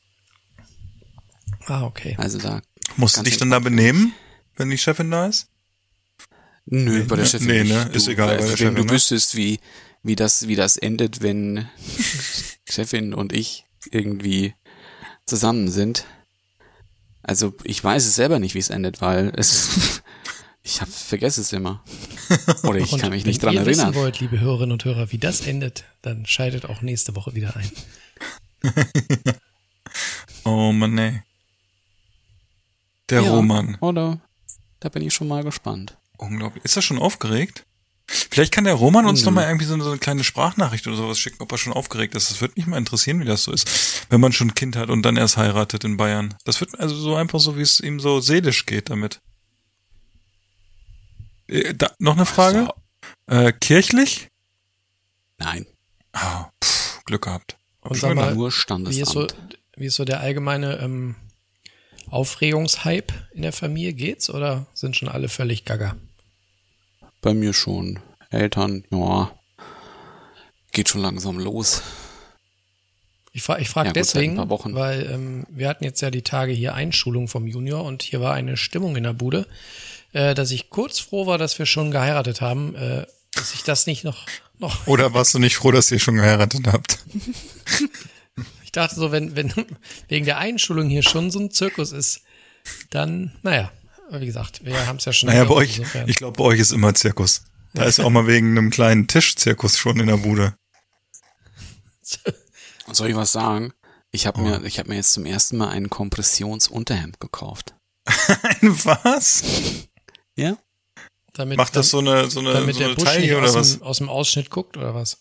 Ah, okay. Also da. Musst du dich dann da benehmen, wenn die Chefin da ist? Nö, bei der ne, Chefin nee, nicht. ne, ist du, egal bei der Wenn Chefin, du ne? wüsstest, wie, wie das, wie das endet, wenn Chefin und ich irgendwie zusammen sind, Also ich weiß es selber nicht, wie es endet, weil es ich hab, vergesse es immer. Oder ich kann mich nicht wenn dran ihr erinnern. wissen wollt, liebe Hörerinnen und Hörer, wie das endet, dann schaltet auch nächste Woche wieder ein. Oh Mann, nee. Der Ja, Roman. Oder? Da bin ich schon mal gespannt. Unglaublich. Ist er schon aufgeregt? Vielleicht kann der Roman uns noch mal irgendwie so eine, so eine kleine Sprachnachricht oder sowas schicken, ob er schon aufgeregt ist. Das würde mich mal interessieren, wie das so ist, wenn man schon ein Kind hat und dann erst heiratet in Bayern. Das wird also so einfach so, wie es ihm so seelisch geht damit. Äh, da, noch eine Frage? Also, Äh, kirchlich? nein, Ah, pff, Glück gehabt. Und Schon sag mal, nur wie ist, so, Standesamt. wie ist so der allgemeine ähm, Aufregungshype in der Familie? Geht's oder sind schon alle völlig gaga? Bei mir schon. Eltern, ja. Geht schon langsam los. Ich frage ich frag Ja, deswegen, weil ähm, wir hatten jetzt ja die Tage hier Einschulung vom Junior und hier war eine Stimmung in der Bude, äh, dass ich kurz froh war, dass wir schon geheiratet haben, äh, dass ich das nicht noch, noch Oder warst du nicht froh, dass ihr schon geheiratet habt? Ich dachte so, wenn, wenn wegen der Einschulung hier schon so ein Zirkus ist, dann, naja, wie gesagt, wir haben es ja schon. Naja, bei euch, insofern. ich glaube, bei euch ist immer Zirkus. Da ist auch mal wegen einem kleinen Tischzirkus schon in der Bude. Soll ich was sagen? Ich habe Oh. mir, ich habe mir jetzt zum ersten Mal ein Kompressionsunterhemd gekauft. Ein was? Ja? damit, Macht das so eine, so eine, damit so der eine Busch nicht Taille oder aus, was? dem, aus dem Ausschnitt guckt oder was?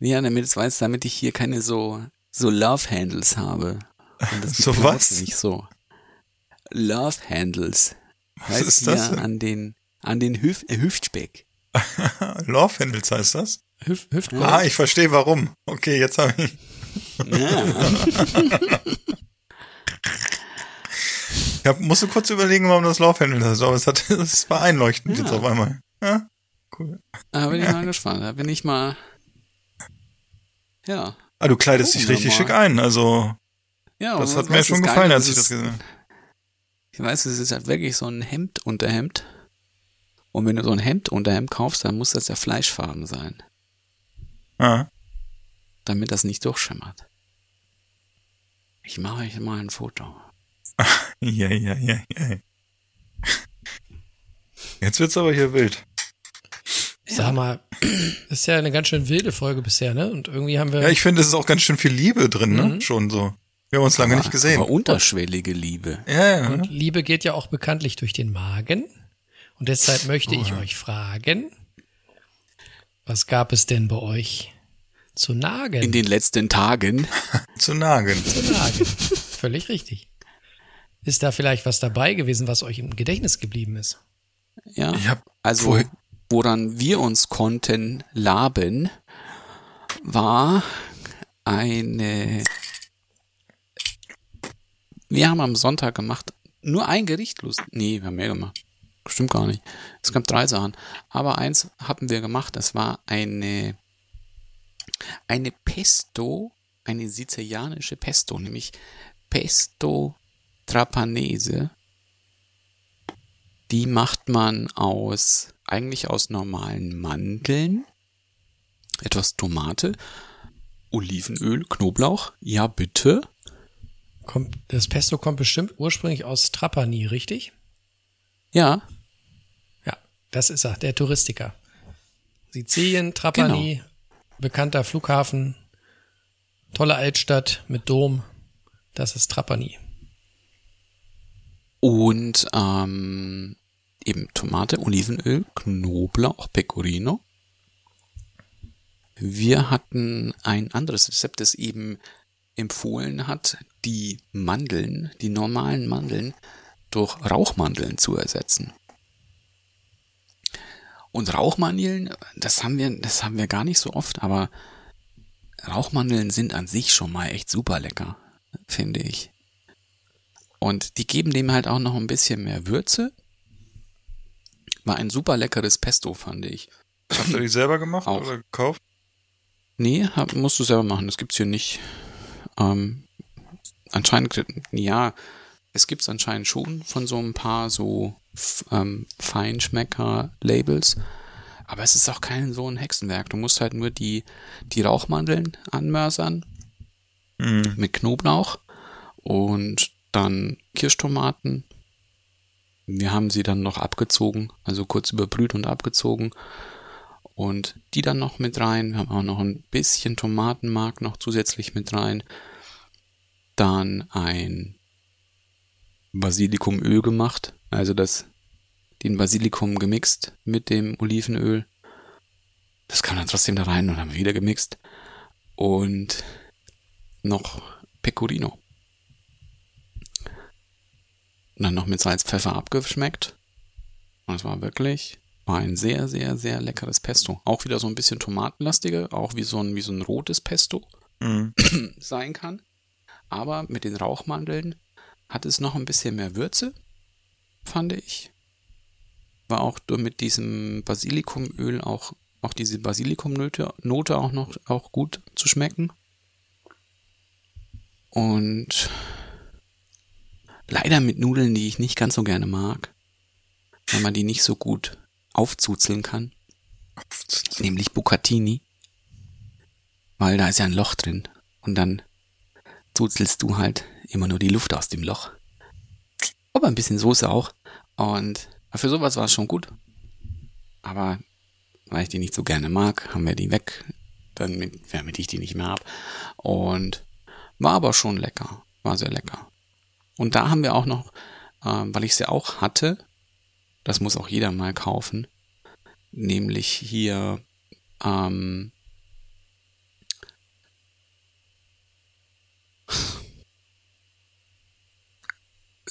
Ja, damit es weiß, damit ich hier keine so, so Love Handles habe. Und das die So was? Nicht so. Love Handles. Was heißt ist das an den, an den Hüf äh, Hüftspeck. Love Handles heißt das? Hüf, Hüftgold? Ah, ich verstehe warum. Okay, jetzt habe ich. Ja. Ich hab, musste kurz überlegen, warum das Love Handles heißt, aber es hat, es war einleuchtend Ja. jetzt auf einmal. Ja, cool. Da bin ich mal gespannt. Da bin ich mal. Ja. Ah, du kleidest dich richtig schick ein, also Ja, das hat mir schon gefallen, als ich das gesehen habe. Ich weiß, es ist halt wirklich so ein Hemd unter Hemd. Und wenn du so ein Hemd unter Hemd kaufst, dann muss das ja fleischfarben sein, Ah, damit das nicht durchschimmert. Ich mache euch mal ein Foto. ja, ja, ja, ja. Jetzt wird's aber hier wild. Sag mal, ist ja eine ganz schön wilde Folge bisher, ne? Und irgendwie haben wir. Ja, ich finde, es ist auch ganz schön viel Liebe drin, ne? Mhm. Schon so. Wir haben uns lange nicht gesehen. Aber unterschwellige Liebe. Ja, ja. und Liebe geht ja auch bekanntlich durch den Magen. Und deshalb möchte ich Oh. euch fragen, was gab es denn bei euch zu nagen? In den letzten Tagen. Zu nagen. zu nagen. Völlig richtig. Ist da vielleicht was dabei gewesen, was euch im Gedächtnis geblieben ist? Ja. Ich hab Also, vorher- woran wir uns konnten laben, war eine. Wir haben am Sonntag gemacht, nur ein Gericht, Lust. Nee, wir haben mehr gemacht. Stimmt gar nicht. Es gab drei Sachen. Aber eins haben wir gemacht, das war eine, eine Pesto, eine sizilianische Pesto, nämlich Pesto Trapanese. Die macht man aus, eigentlich aus normalen Mandeln, etwas Tomate, Olivenöl, Knoblauch, ja bitte. Kommt, das Pesto kommt bestimmt ursprünglich aus Trapani, richtig? Ja, Ja, das ist er, der Touristiker. Sizilien, Trapani, bekannter Flughafen, tolle Altstadt mit Dom. Das ist Trapani. und ähm, eben Tomate, Olivenöl, Knoblauch, Pecorino. Wir hatten ein anderes Rezept, das eben empfohlen hat, die Mandeln, die normalen Mandeln, durch Rauchmandeln zu ersetzen. Und Rauchmandeln, das haben wir, das haben wir gar nicht so oft, aber Rauchmandeln sind an sich schon mal echt super lecker, finde ich. Und die geben dem halt auch noch ein bisschen mehr Würze. War ein super leckeres Pesto, fand ich. Habt ihr die selber gemacht Auch. oder gekauft? Nee, hab, musst du selber machen. Das gibt's hier nicht. Ähm, anscheinend, ja, es gibt's anscheinend schon von so ein paar so ähm, Feinschmecker-Labels. Aber es ist auch kein so ein Hexenwerk. Du musst halt nur die, die Rauchmandeln anmörsern Mhm. mit Knoblauch und dann Kirschtomaten. Wir haben sie dann noch abgezogen, also kurz überbrüht und abgezogen. Und die dann noch mit rein. Wir haben auch noch ein bisschen Tomatenmark noch zusätzlich mit rein. Dann ein Basilikumöl gemacht. Also das, den Basilikum gemixt mit dem Olivenöl. Das kam dann trotzdem da rein und haben wieder gemixt. Und noch Pecorino. Und dann noch mit Salz, Pfeffer abgeschmeckt. Und es war wirklich, war ein sehr, sehr, sehr leckeres Pesto. Auch wieder so ein bisschen tomatenlastiger, auch wie so ein, wie so ein rotes Pesto Mhm. sein kann. Aber mit den Rauchmandeln hat es noch ein bisschen mehr Würze, fand ich. War auch mit diesem Basilikumöl auch, auch diese Basilikumnote Note auch noch auch gut zu schmecken. Und leider mit Nudeln, die ich nicht ganz so gerne mag, weil man die nicht so gut aufzuzeln kann, nämlich Bucatini, weil da ist ja ein Loch drin und dann zuzelst du halt immer nur die Luft aus dem Loch. Aber ein bisschen Soße auch und für sowas war es schon gut. Aber weil ich die nicht so gerne mag, haben wir die weg, damit, damit ich die nicht mehr hab. Und war aber schon lecker, war sehr lecker. Und da haben wir auch noch, ähm, weil ich sie auch hatte, das muss auch jeder mal kaufen, nämlich hier ähm,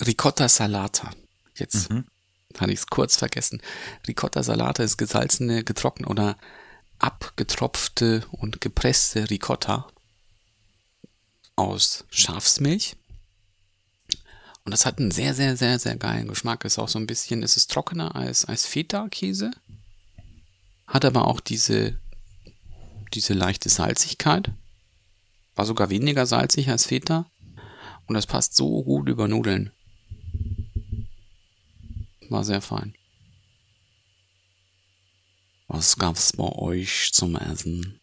Ricotta Salata. Jetzt Mhm. hatte ich es kurz vergessen. Ricotta Salata ist gesalzene, getrocknete oder abgetropfte und gepresste Ricotta aus Schafsmilch. Und das hat einen sehr, sehr, sehr, sehr geilen Geschmack. Ist auch so ein bisschen, es ist trockener als, als Feta-Käse. Hat aber auch diese, diese leichte Salzigkeit. War sogar weniger salzig als Feta. Und das passt so gut über Nudeln. War sehr fein. Was gab's bei euch zum Essen?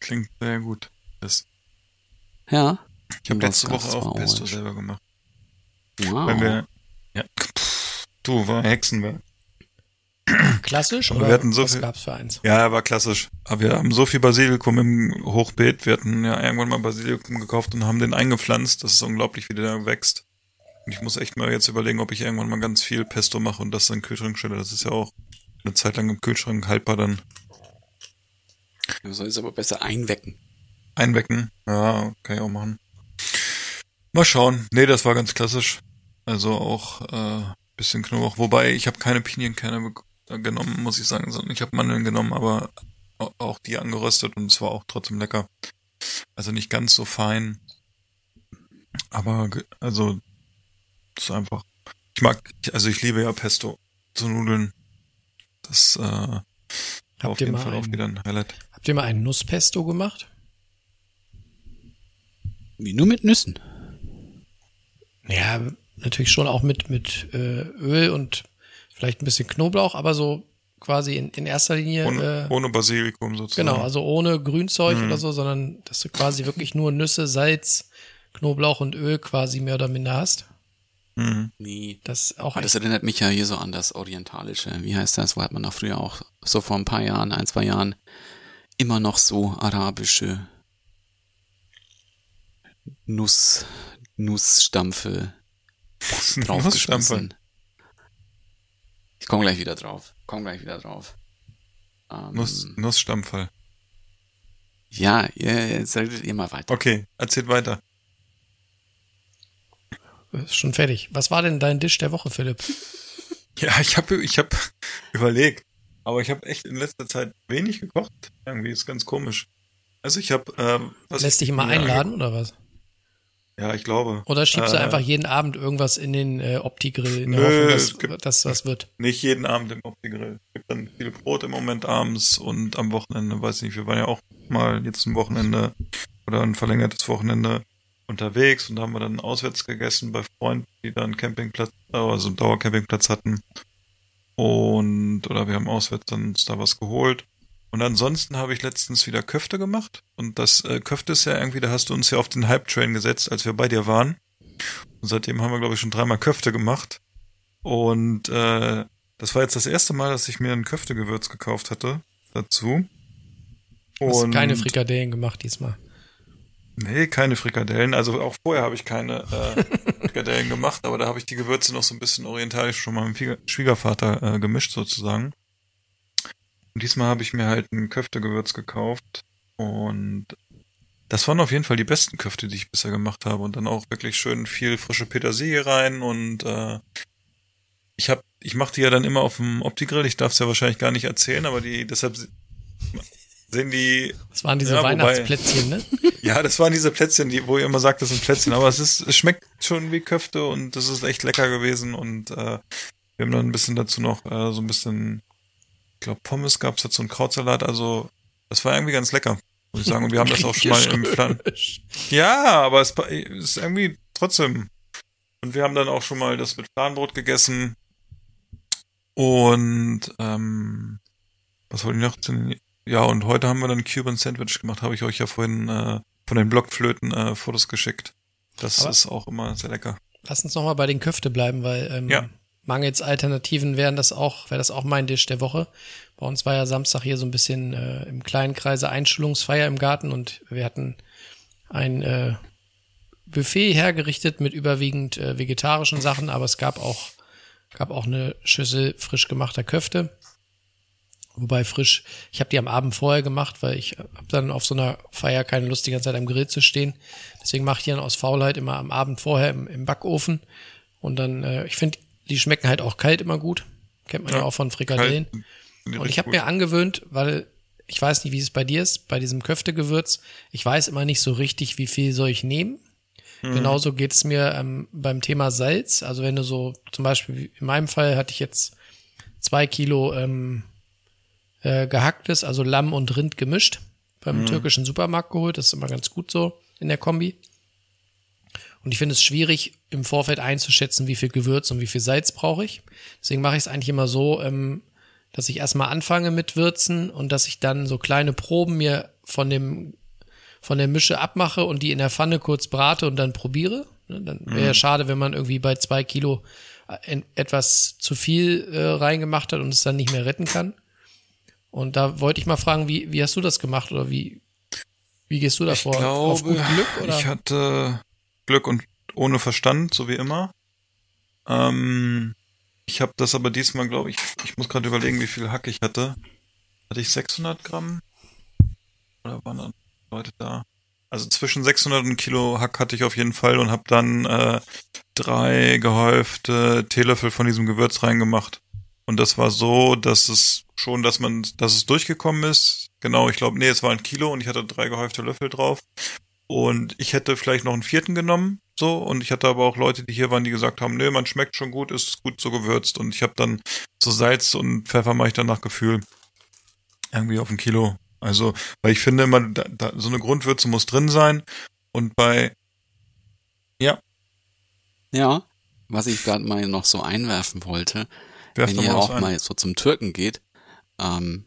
Klingt sehr gut. Das, Ja. Ich habe letzte Woche auch Pesto euch? selber gemacht. Wow. Wenn wir, ja, pff, du, war Hexenwerk. Klassisch Aber oder wir hatten so was viel- gab's für eins? Ja, er war klassisch. Aber wir haben so viel Basilikum im Hochbeet. Wir hatten ja irgendwann mal Basilikum gekauft und haben den eingepflanzt. Das ist unglaublich, wie der da wächst. Und ich muss echt mal jetzt überlegen, ob ich irgendwann mal ganz viel Pesto mache und das dann in den Kühlschrank stelle. Das ist ja auch eine Zeit lang im Kühlschrank haltbar dann Du sollst aber besser einwecken. einwecken. Ja, kann ich auch machen. Mal schauen. Nee, das war ganz klassisch. Also auch äh, bisschen Knoblauch. Wobei, ich habe keine Pinienkerne äh, genommen, muss ich sagen, sondern ich habe Mandeln genommen, aber au- auch die angeröstet und es war auch trotzdem lecker. Also nicht ganz so fein. Aber also das ist einfach. Ich mag, also ich liebe ja Pesto zu Nudeln. Das äh, war auf ihr jeden mal Fall auch einen- wieder ein Highlight. Habt ihr mal ein Nusspesto gemacht? Wie nur mit Nüssen. Ja, natürlich schon auch mit, mit äh, Öl und vielleicht ein bisschen Knoblauch, aber so quasi in, in erster Linie. Ohne, äh, ohne Basilikum sozusagen. Genau, also ohne Grünzeug Mhm. oder so, sondern dass du quasi wirklich nur Nüsse, Salz, Knoblauch und Öl quasi mehr oder minder hast. Mhm. Nee. Das auch Aber das erinnert mich ja hier so an das Orientalische. Wie heißt das? Wo hat man doch früher auch so vor ein paar Jahren, ein, zwei Jahren, immer noch so arabische Nuss, Nussstampfe Nussstampfe. draufgeschmissen. Ich komme gleich wieder drauf. Komm gleich wieder drauf. Ähm, Nuss, Nussstampfall. Ja, ihr- jetzt redet ihr mal weiter. Okay, erzählt weiter. ist schon fertig. Was war denn dein Dish der Woche, Philipp? Ja, ich habe ich hab überlegt, aber ich habe echt in letzter Zeit wenig gekocht. Irgendwie ist ganz komisch. Also ich habe ähm, was Lässt dich immer einladen oder was? Ja, ich glaube. Oder schiebst du Äh, einfach jeden Abend irgendwas in den äh, Opti-Grill Nö, Hoffnung, es dass, gibt- dass das wird? Nicht jeden Abend im Opti-Grill. Es gibt dann viel Brot im Moment abends und am Wochenende, weiß nicht, wir waren ja auch mal jetzt ein Wochenende oder ein verlängertes Wochenende unterwegs und haben wir dann auswärts gegessen bei Freunden, die da einen Campingplatz, also einen Dauercampingplatz hatten. Und, oder wir haben auswärts dann uns da was geholt. Und ansonsten habe ich letztens wieder Köfte gemacht. Und das äh, Köfte ist ja irgendwie, da hast du uns ja auf den Hype-Train gesetzt, als wir bei dir waren. Und seitdem haben wir, glaube ich, schon dreimal Köfte gemacht. Und äh, das war jetzt das erste Mal, dass ich mir ein Köftegewürz gekauft hatte dazu. Hast Und keine Frikadellen gemacht diesmal. Nee, keine Frikadellen. Also auch vorher habe ich keine äh, Frikadellen gemacht, aber da habe ich die Gewürze noch so ein bisschen orientalisch schon mal mit dem Schwiegervater äh, gemischt sozusagen. Und diesmal habe ich mir halt ein Köftegewürz gekauft und das waren auf jeden Fall die besten Köfte, die ich bisher gemacht habe und dann auch wirklich schön viel frische Petersilie rein und äh, ich habe, ich mache die ja dann immer auf dem Opti-Grill. Ich darf es ja wahrscheinlich gar nicht erzählen, aber die deshalb se- sehen die Das waren diese Ja, wobei- Weihnachtsplätzchen, ne? ja, das waren diese Plätzchen, die, wo ihr immer sagt, das sind Plätzchen, aber es ist, es schmeckt schon wie Köfte und das ist echt lecker gewesen und äh, wir haben dann ein bisschen dazu noch äh, so ein bisschen, ich glaube Pommes gab's dazu und Krautsalat, also das war irgendwie ganz lecker, muss ich sagen. Und wir haben das auch schon mal im Plan. Ja, aber es ist irgendwie trotzdem. Und wir haben dann auch schon mal das mit Fladenbrot gegessen und ähm, was wollte ich noch? denn? Ja, und heute haben wir dann Cuban Sandwich gemacht, habe ich euch ja vorhin äh, von den Blockflöten äh, Fotos geschickt. Das Aber- ist auch immer sehr lecker. Lass uns nochmal bei den Köfte bleiben, weil ähm, Ja. Mangels Alternativen wären das auch, wäre das auch mein Dish der Woche. Bei uns war ja Samstag hier so ein bisschen äh, im kleinen Kreise Einschulungsfeier im Garten und wir hatten ein äh, Buffet hergerichtet mit überwiegend äh, vegetarischen Sachen, aber es gab auch gab auch eine Schüssel frisch gemachter Köfte. Wobei frisch, ich habe die am Abend vorher gemacht, weil ich habe dann auf so einer Feier keine Lust, die ganze Zeit am Grill zu stehen. Deswegen mache ich die dann aus Faulheit immer am Abend vorher im, im Backofen. Und dann, äh, ich finde, die schmecken halt auch kalt immer gut. Kennt man ja, Ja, auch von Frikadellen. Kalt, Und ich habe mir angewöhnt, weil ich weiß nicht, wie es bei dir ist, bei diesem Köftegewürz. Ich weiß immer nicht so richtig, wie viel soll ich nehmen. Mhm. Genauso geht es mir ähm, beim Thema Salz. Also wenn du so, zum Beispiel in meinem Fall hatte ich jetzt zwei Kilo ähm, äh, gehacktes, also Lamm und Rind gemischt, beim türkischen Supermarkt geholt. Das ist immer ganz gut so in der Kombi. Und ich finde es schwierig, im Vorfeld einzuschätzen, wie viel Gewürz und wie viel Salz brauche ich. Deswegen mache ich es eigentlich immer so, ähm, dass ich erstmal anfange mit Würzen und dass ich dann so kleine Proben mir von dem von der Mische abmache und die in der Pfanne kurz brate und dann probiere. Ne, Dann wäre ja schade, wenn man irgendwie bei zwei Kilo äh, etwas zu viel äh, reingemacht hat und es dann nicht mehr retten kann. Und da wollte ich mal fragen, wie, wie hast du das gemacht oder wie, wie gehst du davor? Ich glaube, Auf gut Glück oder? ich hatte Glück und ohne Verstand, so wie immer. Ähm, ich habe das aber diesmal, glaube ich, ich muss gerade überlegen, wie viel Hack ich hatte. Hatte ich 600 Gramm? Oder waren dann Leute da? Also zwischen 600 und Kilo Hack hatte ich auf jeden Fall und habe dann äh, drei gehäufte Teelöffel von diesem Gewürz reingemacht. Und das war so, dass es schon, dass man, dass es durchgekommen ist. Genau, ich glaube, nee, es war ein Kilo und ich hatte drei gehäufte Löffel drauf. Und ich hätte vielleicht noch einen vierten genommen, so. Und ich hatte aber auch Leute, die hier waren, die gesagt haben, nee, man schmeckt schon gut, ist gut so gewürzt. Und ich habe dann so Salz und Pfeffer mache ich dann nach Gefühl. Irgendwie auf ein Kilo. Also, weil ich finde immer, da, da, so eine Grundwürze muss drin sein. Und bei, ja, Ja, was ich gerade mal noch so einwerfen wollte, werf wenn ihr auch ein. mal so zum Türken geht, ähm,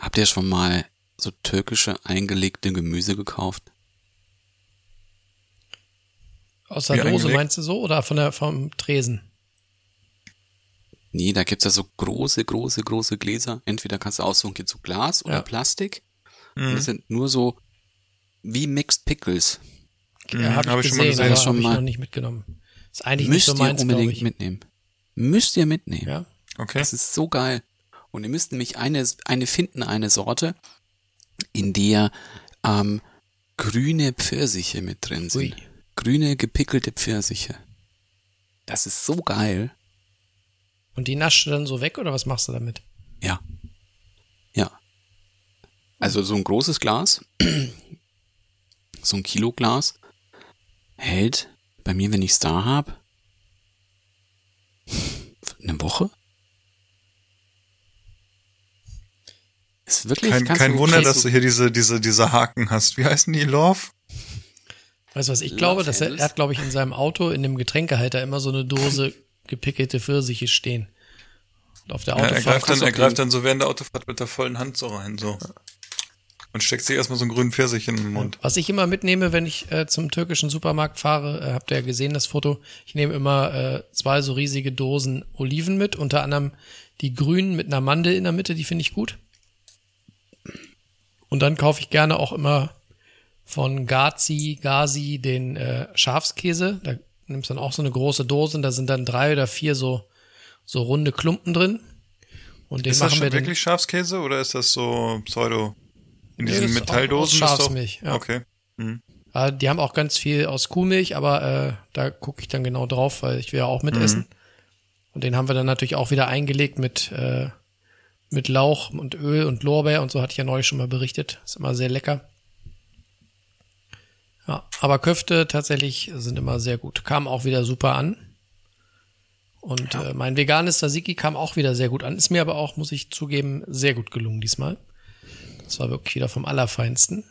habt ihr schon mal so türkische eingelegte Gemüse gekauft? Aus der Dose eingelegt? meinst du so oder von der, vom Tresen? Nee, da gibt's ja so große, große, große Gläser. Entweder kannst du aussuchen, geht so Glas oder Ja. Plastik. Und Mhm. das sind nur so wie Mixed Pickles. Ja, Mhm, habe hab ich ich schon mal gesehen, aber Schon habe ich mal. noch nicht mitgenommen. Ist eigentlich Müsst nicht so ihr meins, glaube unbedingt ich. mitnehmen. Müsst ihr mitnehmen. Ja, Okay. Das ist so geil. Und ihr müsst nämlich eine, eine finden, eine Sorte, in der ähm, grüne Pfirsiche mit drin sind. Ui. Grüne gepickelte Pfirsiche. Das ist so geil. Und die naschst du dann so weg oder was machst du damit? Ja. Ja. Also so ein großes Glas, so ein Kilo Glas, hält bei mir, wenn ich's da hab, eine Woche. Ist wirklich Kein, kein Wunder, dass du hier diese, diese, diese Haken hast. Wie heißen die? Love? Weißt du was, ich Love glaube, dass er, er hat, glaube ich, in seinem Auto in dem Getränkehalter immer so eine Dose gepickelte Pfirsiche stehen. Und auf der Ja, er Autofahrt greift dann, er greift dann so während der Autofahrt mit der vollen Hand so rein, so. Und steckt sich erstmal so einen grünen Pfirsich in den Mund. Was ich immer mitnehme, wenn ich äh, zum türkischen Supermarkt fahre, äh, habt ihr ja gesehen das Foto, ich nehme immer äh, zwei so riesige Dosen Oliven mit, unter anderem die grünen mit einer Mandel in der Mitte, die finde ich gut. Und dann kaufe ich gerne auch immer von Gazi, Gazi den äh, Schafskäse. Da nimmst du dann auch so eine große Dose und da sind dann drei oder vier so, so runde Klumpen drin. Und den Ist das machen wir schon dann. wirklich Schafskäse oder ist das so Pseudo? In Nee, diesen auch Metalldosen? aus Schafsmilch, ja. Okay. Äh, die haben auch ganz viel aus Kuhmilch, aber äh, da gucke ich dann genau drauf, weil ich will ja auch mitessen. Und den haben wir dann natürlich auch wieder eingelegt mit, äh, mit Lauch und Öl und Lorbeer und so hatte ich ja neulich schon mal berichtet. Ist immer sehr lecker. Ja, aber Köfte tatsächlich sind immer sehr gut. Kam auch wieder super an. Und äh, mein veganes Tzatziki kam auch wieder sehr gut an. Ist mir aber auch, muss ich zugeben, sehr gut gelungen diesmal. Das war wirklich wieder vom Allerfeinsten.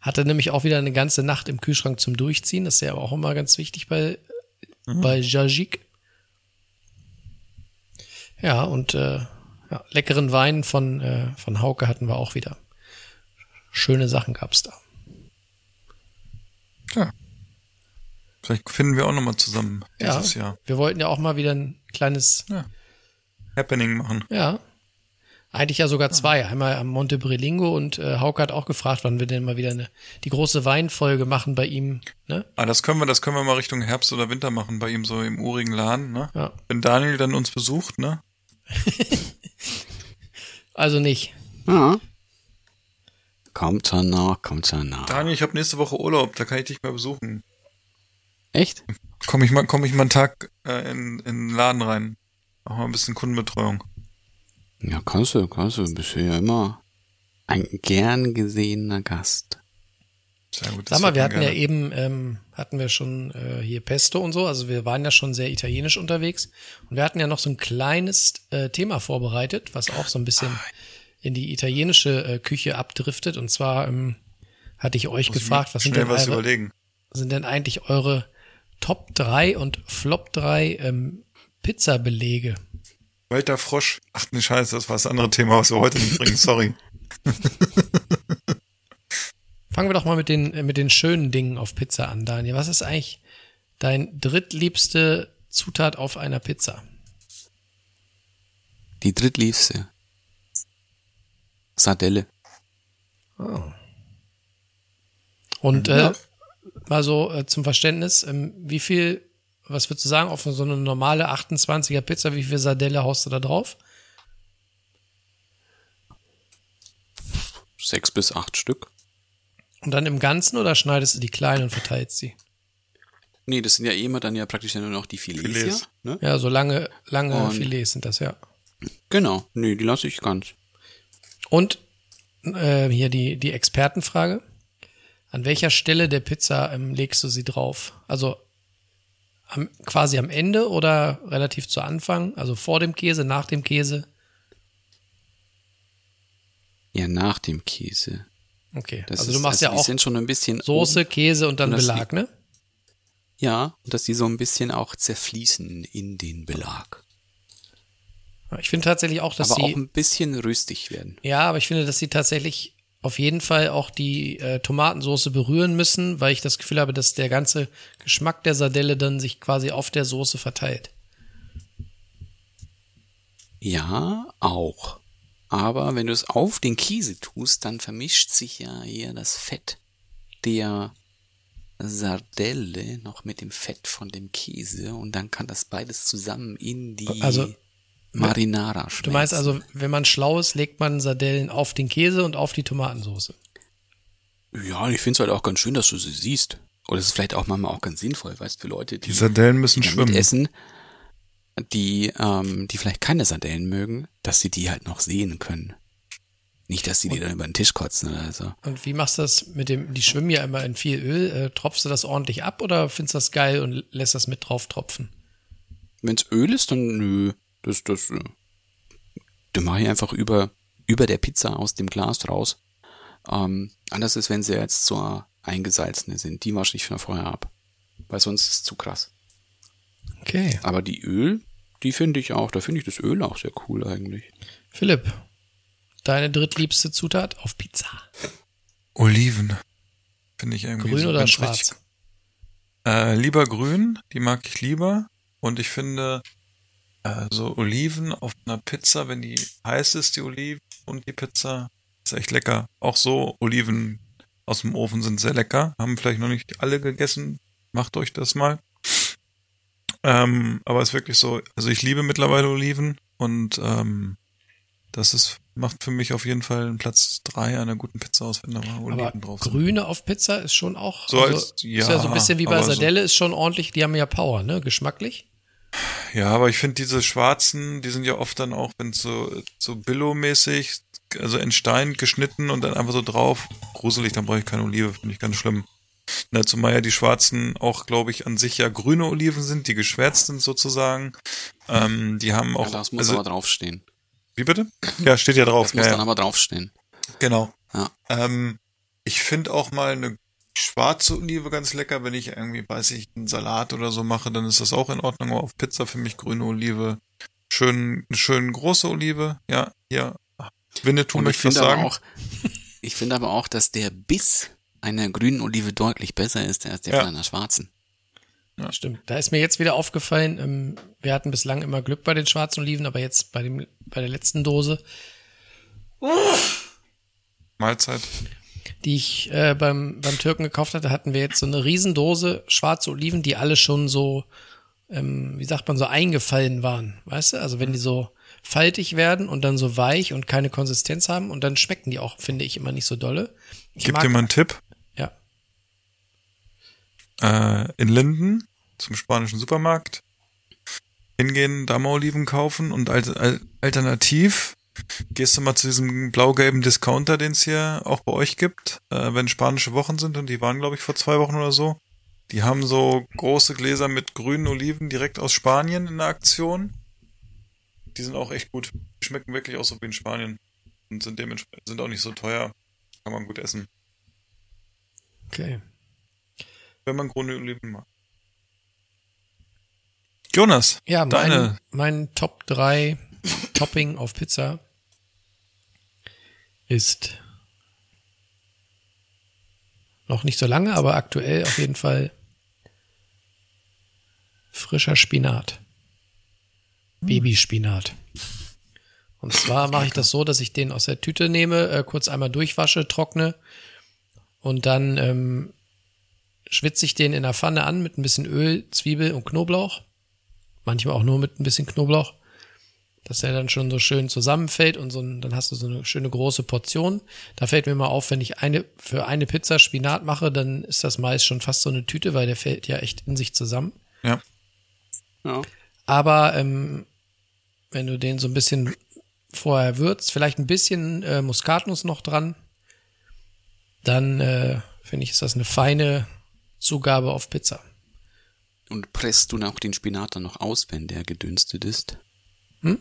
Hatte nämlich auch wieder eine ganze Nacht im Kühlschrank zum Durchziehen. Das ist ja aber auch immer ganz wichtig bei, bei Jajik. Ja, und äh, ja, leckeren Wein von, äh, von Hauke hatten wir auch wieder. Schöne Sachen gab's da. Vielleicht finden wir auch nochmal zusammen Ja, dieses Jahr. wir wollten ja auch mal wieder ein kleines, Happening machen. ja, eigentlich ja sogar zwei. Einmal am Monte Brelingo und äh, Hauke hat auch gefragt, wann wir denn mal wieder eine, die große Weinfolge machen bei ihm. Ne? Ah, das können wir, das können wir mal Richtung Herbst oder Winter machen, bei ihm so im urigen Laden, ne? Ja. Wenn Daniel dann uns besucht, ne? Also nicht. Ja. Kommt schon noch, kommt schon noch. Daniel, ich habe nächste Woche Urlaub, da kann ich dich mal besuchen. Echt? Komm ich mal, komm ich mal einen Tag äh, in, in den Laden rein. Mach mal ein bisschen Kundenbetreuung. Ja, kannst du, kannst du. Bist du ja immer ein gern gesehener Gast. Sehr gut. Sag mal, wir hatten man ja gerne. eben, ähm, hatten wir schon äh, hier Pesto und so, also wir waren ja schon sehr italienisch unterwegs und wir hatten ja noch so ein kleines äh, Thema vorbereitet, was auch so ein bisschen in die italienische äh, Küche abdriftet und zwar ähm, hatte ich euch Muss gefragt, was sind denn, was eure, überlegen. sind denn eigentlich eure Top 3 und Flop 3 ähm, Pizzabelege? Walter Frosch. Ach ne Scheiße, das war das andere Thema, was wir heute nicht bringen. Sorry. Fangen wir doch mal mit den, äh, mit den schönen Dingen auf Pizza an, Daniel. Was ist eigentlich dein drittliebste Zutat auf einer Pizza? Die drittliebste. Sardelle. Und Ja. äh, mal so äh, zum Verständnis, ähm, wie viel, was würdest du sagen, auf so eine normale 28er Pizza, wie viel Sardelle haust du da drauf? Sechs bis acht Stück. Und dann im Ganzen oder schneidest du die klein und verteilst sie? Nee, das sind ja eh immer dann ja praktisch nur noch die Filets. Filets. Ja, ne? Ja, so lange, lange Und- Filets sind das, ja. Genau. Nee, die lasse ich ganz. Und äh, hier die, die Expertenfrage. An welcher Stelle der Pizza ähm, legst du sie drauf? Also am, quasi am Ende oder relativ zu Anfang? Also vor dem Käse, nach dem Käse? Ja, nach dem Käse. Okay. Das also ist, du machst ja die auch sind schon ein bisschen Soße, oben. Käse und dann Und Belag, ne? Ja, und dass die so ein bisschen auch zerfließen in den Belag. Ich finde tatsächlich auch, dass aber auch sie, ein bisschen röstig werden. ja, aber ich finde, dass sie tatsächlich auf jeden Fall auch die äh, Tomatensoße berühren müssen, weil ich das Gefühl habe, dass der ganze Geschmack der Sardelle dann sich quasi auf der Soße verteilt. Ja, auch. Aber wenn du es auf den Käse tust, dann vermischt sich ja eher das Fett der Sardelle noch mit dem Fett von dem Käse und dann kann das beides zusammen in die Also, Marinara schmelzen. Du meinst also, wenn man schlau ist, legt man Sardellen auf den Käse und auf die Tomatensoße. Ja, ich finde es halt auch ganz schön, dass du sie siehst. Oder es ist vielleicht auch manchmal auch ganz sinnvoll, weißt du, für Leute, die, Die Sardellen müssen die schwimmen. essen, die, ähm, die vielleicht keine Sardellen mögen, dass sie die halt noch sehen können. Nicht, dass sie die dann über den Tisch kotzen oder so. Und wie machst du das mit dem, die schwimmen ja immer in viel Öl, äh, tropfst du das ordentlich ab oder findest du das geil und lässt das mit drauf tropfen? Wenn's Öl ist, dann nö. Das, das, äh, dann mache ich einfach über, über der Pizza aus dem Glas raus. Ähm, anders ist, wenn sie jetzt so eingesalzene sind. Die wasche ich von vorher ab. Weil sonst ist es zu krass. Okay. Aber die Öl, die finde ich auch. Da finde ich das Öl auch sehr cool eigentlich. Philipp, deine drittliebste Zutat auf Pizza. Oliven. Finde ich irgendwie Grün so oder schwarz? richtig- Äh, lieber grün, die mag ich lieber. Und ich finde, äh, so Oliven auf einer Pizza, wenn die heiß ist, die Oliven und die Pizza, ist echt lecker. Auch so Oliven aus dem Ofen sind sehr lecker. Haben vielleicht noch nicht alle gegessen. Macht euch das mal. Ähm, aber es ist wirklich so, also ich liebe mittlerweile Oliven und ähm, das ist, macht für mich auf jeden Fall einen Platz drei einer guten Pizza aus, wenn da mal Oliven Aber drauf sind. Grüne auf Pizza ist schon auch. So also, als- ist ja so ein ja, bisschen wie bei aber so- Sardelle, ist schon ordentlich, die haben ja Power, ne? Geschmacklich. Ja, aber ich finde diese schwarzen, die sind ja oft dann auch, wenn so, so Billo-mäßig, also in Stein geschnitten und dann einfach so drauf, gruselig, dann brauche ich keine Olive, finde ich ganz schlimm. Na, zumal ja die schwarzen auch, glaube ich, an sich ja grüne Oliven sind, die geschwärzt sind sozusagen. Ähm, die haben auch, ja, das muss also, aber draufstehen. wie bitte? Ja, steht ja drauf. Das muss ja, dann ja. aber draufstehen. Genau. Ja. Ähm, ich finde auch mal eine schwarze Olive ganz lecker, wenn ich irgendwie, weiß ich, einen Salat oder so mache, dann ist das auch in Ordnung. Aber auf Pizza für mich grüne Olive. Schön, schön große Olive. Ja, ja. Winnetou Und ich möchte was finde aber sagen. auch, ich finde aber auch, dass der Biss einer grünen Olive deutlich besser ist als der Ja. von einer schwarzen. Stimmt. Da ist mir jetzt wieder aufgefallen, ähm, wir hatten bislang immer Glück bei den schwarzen Oliven, aber jetzt bei dem, bei der letzten Dose, Mahlzeit. Die ich äh, beim, beim Türken gekauft hatte, hatten wir jetzt so eine Riesendose schwarze Oliven, die alle schon so, ähm, wie sagt man, so eingefallen waren. Weißt du? Also wenn die so faltig werden und dann so weich und keine Konsistenz haben und dann schmecken die auch, finde ich, immer nicht so dolle. Ich Gib dir mal einen Tipp. Ja. Äh, in Linden zum spanischen Supermarkt hingehen, da mal Oliven kaufen und al al alternativ gehst du mal zu diesem blau-gelben Discounter, den es hier auch bei euch gibt, äh, wenn spanische Wochen sind und die waren, glaube ich, vor zwei Wochen oder so. Die haben so große Gläser mit grünen Oliven direkt aus Spanien in der Aktion. Die sind auch echt gut. Die schmecken wirklich auch so wie in Spanien und sind dementsprechend sind auch nicht so teuer. Kann man gut essen, Okay. wenn man grüne Oliven mag. Jonas, Ja, mein, deine mein Top 3 Topping auf Pizza ist noch nicht so lange, aber aktuell auf jeden Fall frischer Spinat. Babyspinat. Und zwar mache ich das so, dass ich den aus der Tüte nehme, äh, kurz einmal durchwasche, trockne und dann ähm, schwitze ich den in der Pfanne an mit ein bisschen Öl, Zwiebel und Knoblauch manchmal auch nur mit ein bisschen Knoblauch, dass der dann schon so schön zusammenfällt und so ein, dann hast du so eine schöne große Portion. Da fällt mir mal auf, wenn ich eine für eine Pizza Spinat mache, dann ist das meist schon fast so eine Tüte, weil der fällt ja echt in sich zusammen. Ja. Ja. Aber ähm, wenn du den so ein bisschen vorher würzt, vielleicht ein bisschen äh, Muskatnuss noch dran, dann äh, finde ich, ist das eine feine Zugabe auf Pizza. Und presst du auch den Spinat dann noch aus, wenn der gedünstet ist? Hm?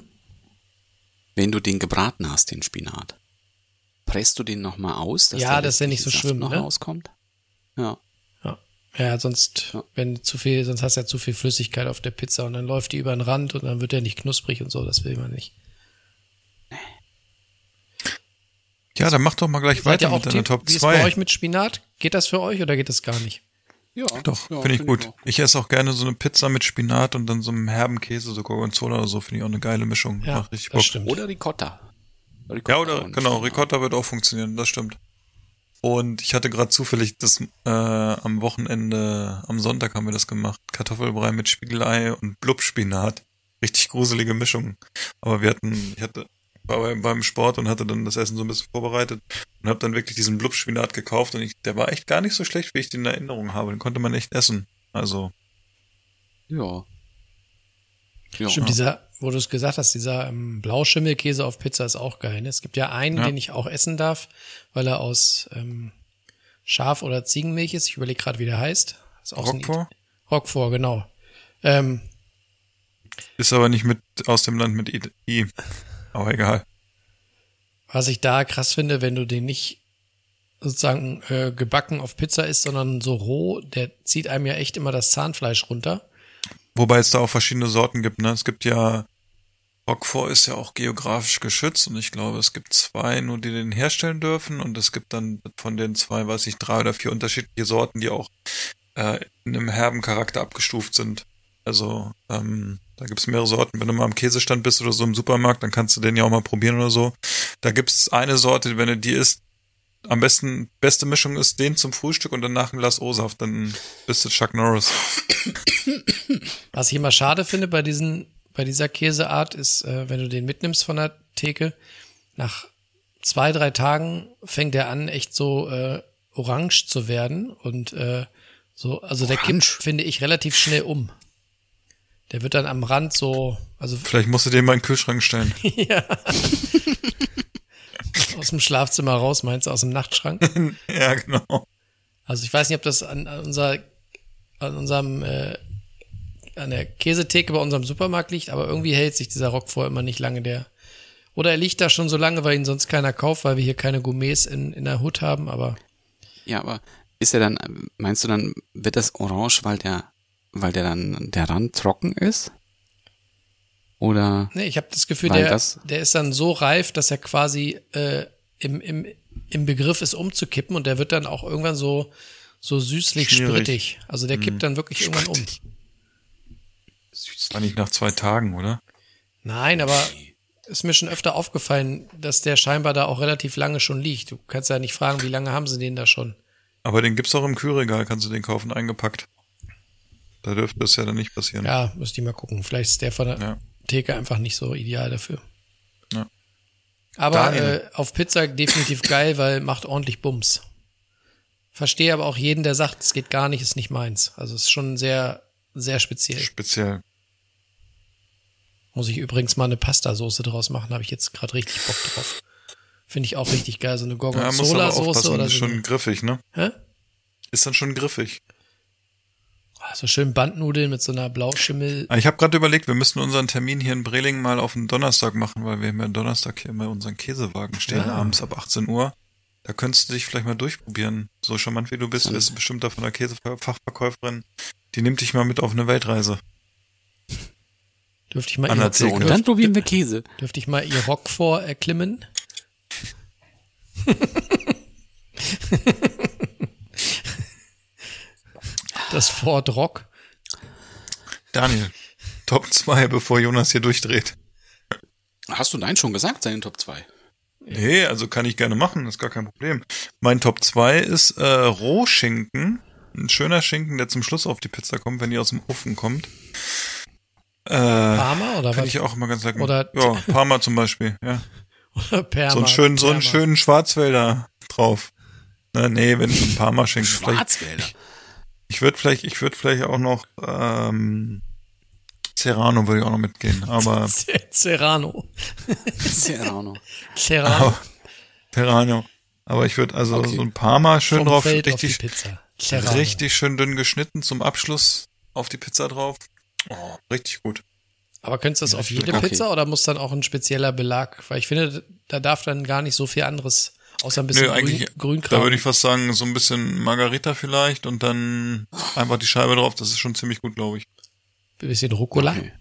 Wenn du den gebraten hast, den Spinat. Presst du den nochmal aus? Ja, der dass der nicht so schwimmt, noch ne? rauskommt? Ja. Ja. Ja, sonst, Ja. wenn zu viel, sonst hast du ja zu viel Flüssigkeit auf der Pizza und dann läuft die über den Rand und dann wird der nicht knusprig und so, das will man nicht. Ja, dann mach doch mal gleich Seid weiter mit deiner Top Wie ist bei 2. euch mit Spinat? Geht das für euch oder geht das gar nicht? Ja, Doch, ja, finde ich find gut. auch Ich esse auch gerne so eine Pizza mit Spinat und dann so einem herben Käse, so Gorgonzola oder so, finde ich auch eine geile Mischung. Ja, Macht richtig das Bock. stimmt. Oder Ricotta. Ricotta Ja, oder genau, Spinat. Ricotta wird auch funktionieren, das stimmt. Und ich hatte gerade zufällig das äh, am Wochenende, am Sonntag haben wir das gemacht. Kartoffelbrei mit Spiegelei und Blubspinat. Richtig gruselige Mischung. Aber wir hatten, ich hatte, war beim, beim Sport und hatte dann das Essen so ein bisschen vorbereitet und habe dann wirklich diesen Blubspinat gekauft und ich, der war echt gar nicht so schlecht, wie ich den in Erinnerung habe. Den konnte man echt essen. Also, Ja. Ja. Stimmt, dieser, wo du es gesagt hast, dieser ähm, Blauschimmelkäse auf Pizza ist auch geil. Ne? Es gibt ja einen, Ja. den ich auch essen darf, weil er aus ähm, Schaf- oder Ziegenmilch ist. Ich überlege gerade, wie der heißt. Ist auch genau. Ähm, Ist aber nicht mit aus dem Land mit I. Aber egal. was ich da krass finde, wenn du den nicht sozusagen äh, gebacken auf Pizza isst, sondern so roh, der zieht einem ja echt immer das Zahnfleisch runter. wobei es da auch verschiedene Sorten gibt, ne? Es gibt ja, Roquefort ist ja auch geografisch geschützt und ich glaube, es gibt zwei nur, die den herstellen dürfen und es gibt dann von den zwei, weiß ich, drei oder vier unterschiedliche Sorten, die auch äh, in einem herben Charakter abgestuft sind. Also, ähm, da gibt's mehrere Sorten. Wenn du mal am Käsestand bist oder so im Supermarkt, dann kannst du den ja auch mal probieren oder so. Da gibt's eine Sorte, wenn du die isst, am besten, beste Mischung ist den zum Frühstück und danach ein Glas O-Saft, dann bist du Chuck Norris. Was ich immer schade finde bei diesen, bei dieser Käseart ist, äh, wenn du den mitnimmst von der Theke, nach zwei, drei Tagen fängt der an, echt so äh, orange zu werden und äh, so, also der kippt, finde ich, relativ schnell um. Der wird dann am Rand so, also Vielleicht musst du den mal in den Kühlschrank stellen. ja. aus dem Schlafzimmer raus, meinst du, aus dem Nachtschrank? ja, genau. Also ich weiß nicht, ob das an, an unser, an unserem, äh, an der Käsetheke bei unserem Supermarkt liegt, aber irgendwie hält sich dieser Roquefort immer nicht lange. Der oder er liegt da schon so lange, weil ihn sonst keiner kauft, weil wir hier keine Gourmets in, in der Hut haben. Aber Ja, aber ist er dann, meinst du dann, wird das orange, weil der, weil der dann der Rand trocken ist? Oder nee, ich habe das Gefühl, der, das- der ist dann so reif, dass er quasi äh, im, im, im Begriff ist umzukippen und der wird dann auch irgendwann so so süßlich Schmierig. sprittig. Also der kippt dann wirklich irgendwann um. Das war nicht nach zwei Tagen, oder? Nein, aber ist mir schon öfter aufgefallen, dass der scheinbar da auch relativ lange schon liegt. Du kannst ja nicht fragen, wie lange haben sie den da schon? Aber den gibt's auch im Kühlregal, kannst du den kaufen, eingepackt. Da dürfte es ja dann nicht passieren. Ja, müsste ich mal gucken. Vielleicht ist der von der Ja. Theke einfach nicht so ideal dafür. Ja. Aber äh, auf Pizza definitiv geil, weil macht ordentlich Bums. Verstehe aber auch jeden, der sagt, es geht gar nicht, ist nicht meins. Also es ist schon sehr, sehr speziell. Speziell. Muss ich übrigens mal eine Pasta-Soße draus machen, habe ich jetzt gerade richtig Bock drauf. Finde ich auch richtig geil, so eine Ja, Gorgonzola-Soße aufpassen, oder ist so. schon eine- griffig, ne? Hä? Ist dann schon griffig. Ah, So schön Bandnudeln mit so einer Blauschimmel. Ah, Ich habe gerade überlegt, wir müssten unseren Termin hier in Breling mal auf den Donnerstag machen, weil wir haben ja Donnerstag hier immer unseren Käsewagen stehen, Ja. abends ab 18 Uhr. Da könntest du dich vielleicht mal durchprobieren. So charmant wie du bist, wirst du bestimmt da von der Käsefachverkäuferin. Die nimmt dich mal mit auf eine Weltreise. Dürfte ich mal An ihr, und dann probieren wir Käse. dürfte ich mal ihr Rockfort erklimmen? das Ford Rock. Daniel, Top 2, bevor Jonas hier durchdreht. Hast du deinen schon gesagt, seinen Top 2? Nee, also kann ich gerne machen, ist gar kein Problem. Mein Top 2 ist äh, Rohschinken. Ein schöner Schinken, der zum Schluss auf die Pizza kommt, wenn die aus dem Ofen kommt. Äh, Parma oder Finde was? ich auch immer ganz lecker. Oder- ja, Parma zum Beispiel, ja. Oder Perma, so einen schönen, so einen schönen Schwarzwälder drauf. Ne, nee, wenn ein Parma-Schinken. Vielleicht, Schwarzwälder. Ich würde vielleicht, ich würde vielleicht auch noch ähm, Serrano würde ich auch noch mitgehen, aber Serrano. Serrano. Serrano. aber Serrano. Aber ich würde also Okay. so ein Parma schön Vom drauf, Feld auf die richtig, richtig schön dünn geschnitten zum Abschluss auf die Pizza drauf. Oh, richtig gut. Aber könntest du das auf jede Okay. Pizza oder muss dann auch ein spezieller Belag? Weil ich finde, da darf dann gar nicht so viel anderes, außer ein bisschen Nö, eigentlich, Grün, Grünkram. da würde ich fast sagen, so ein bisschen Margarita vielleicht und dann einfach die Scheibe drauf. Das ist schon ziemlich gut, glaube ich. ein bisschen Rucola. Okay.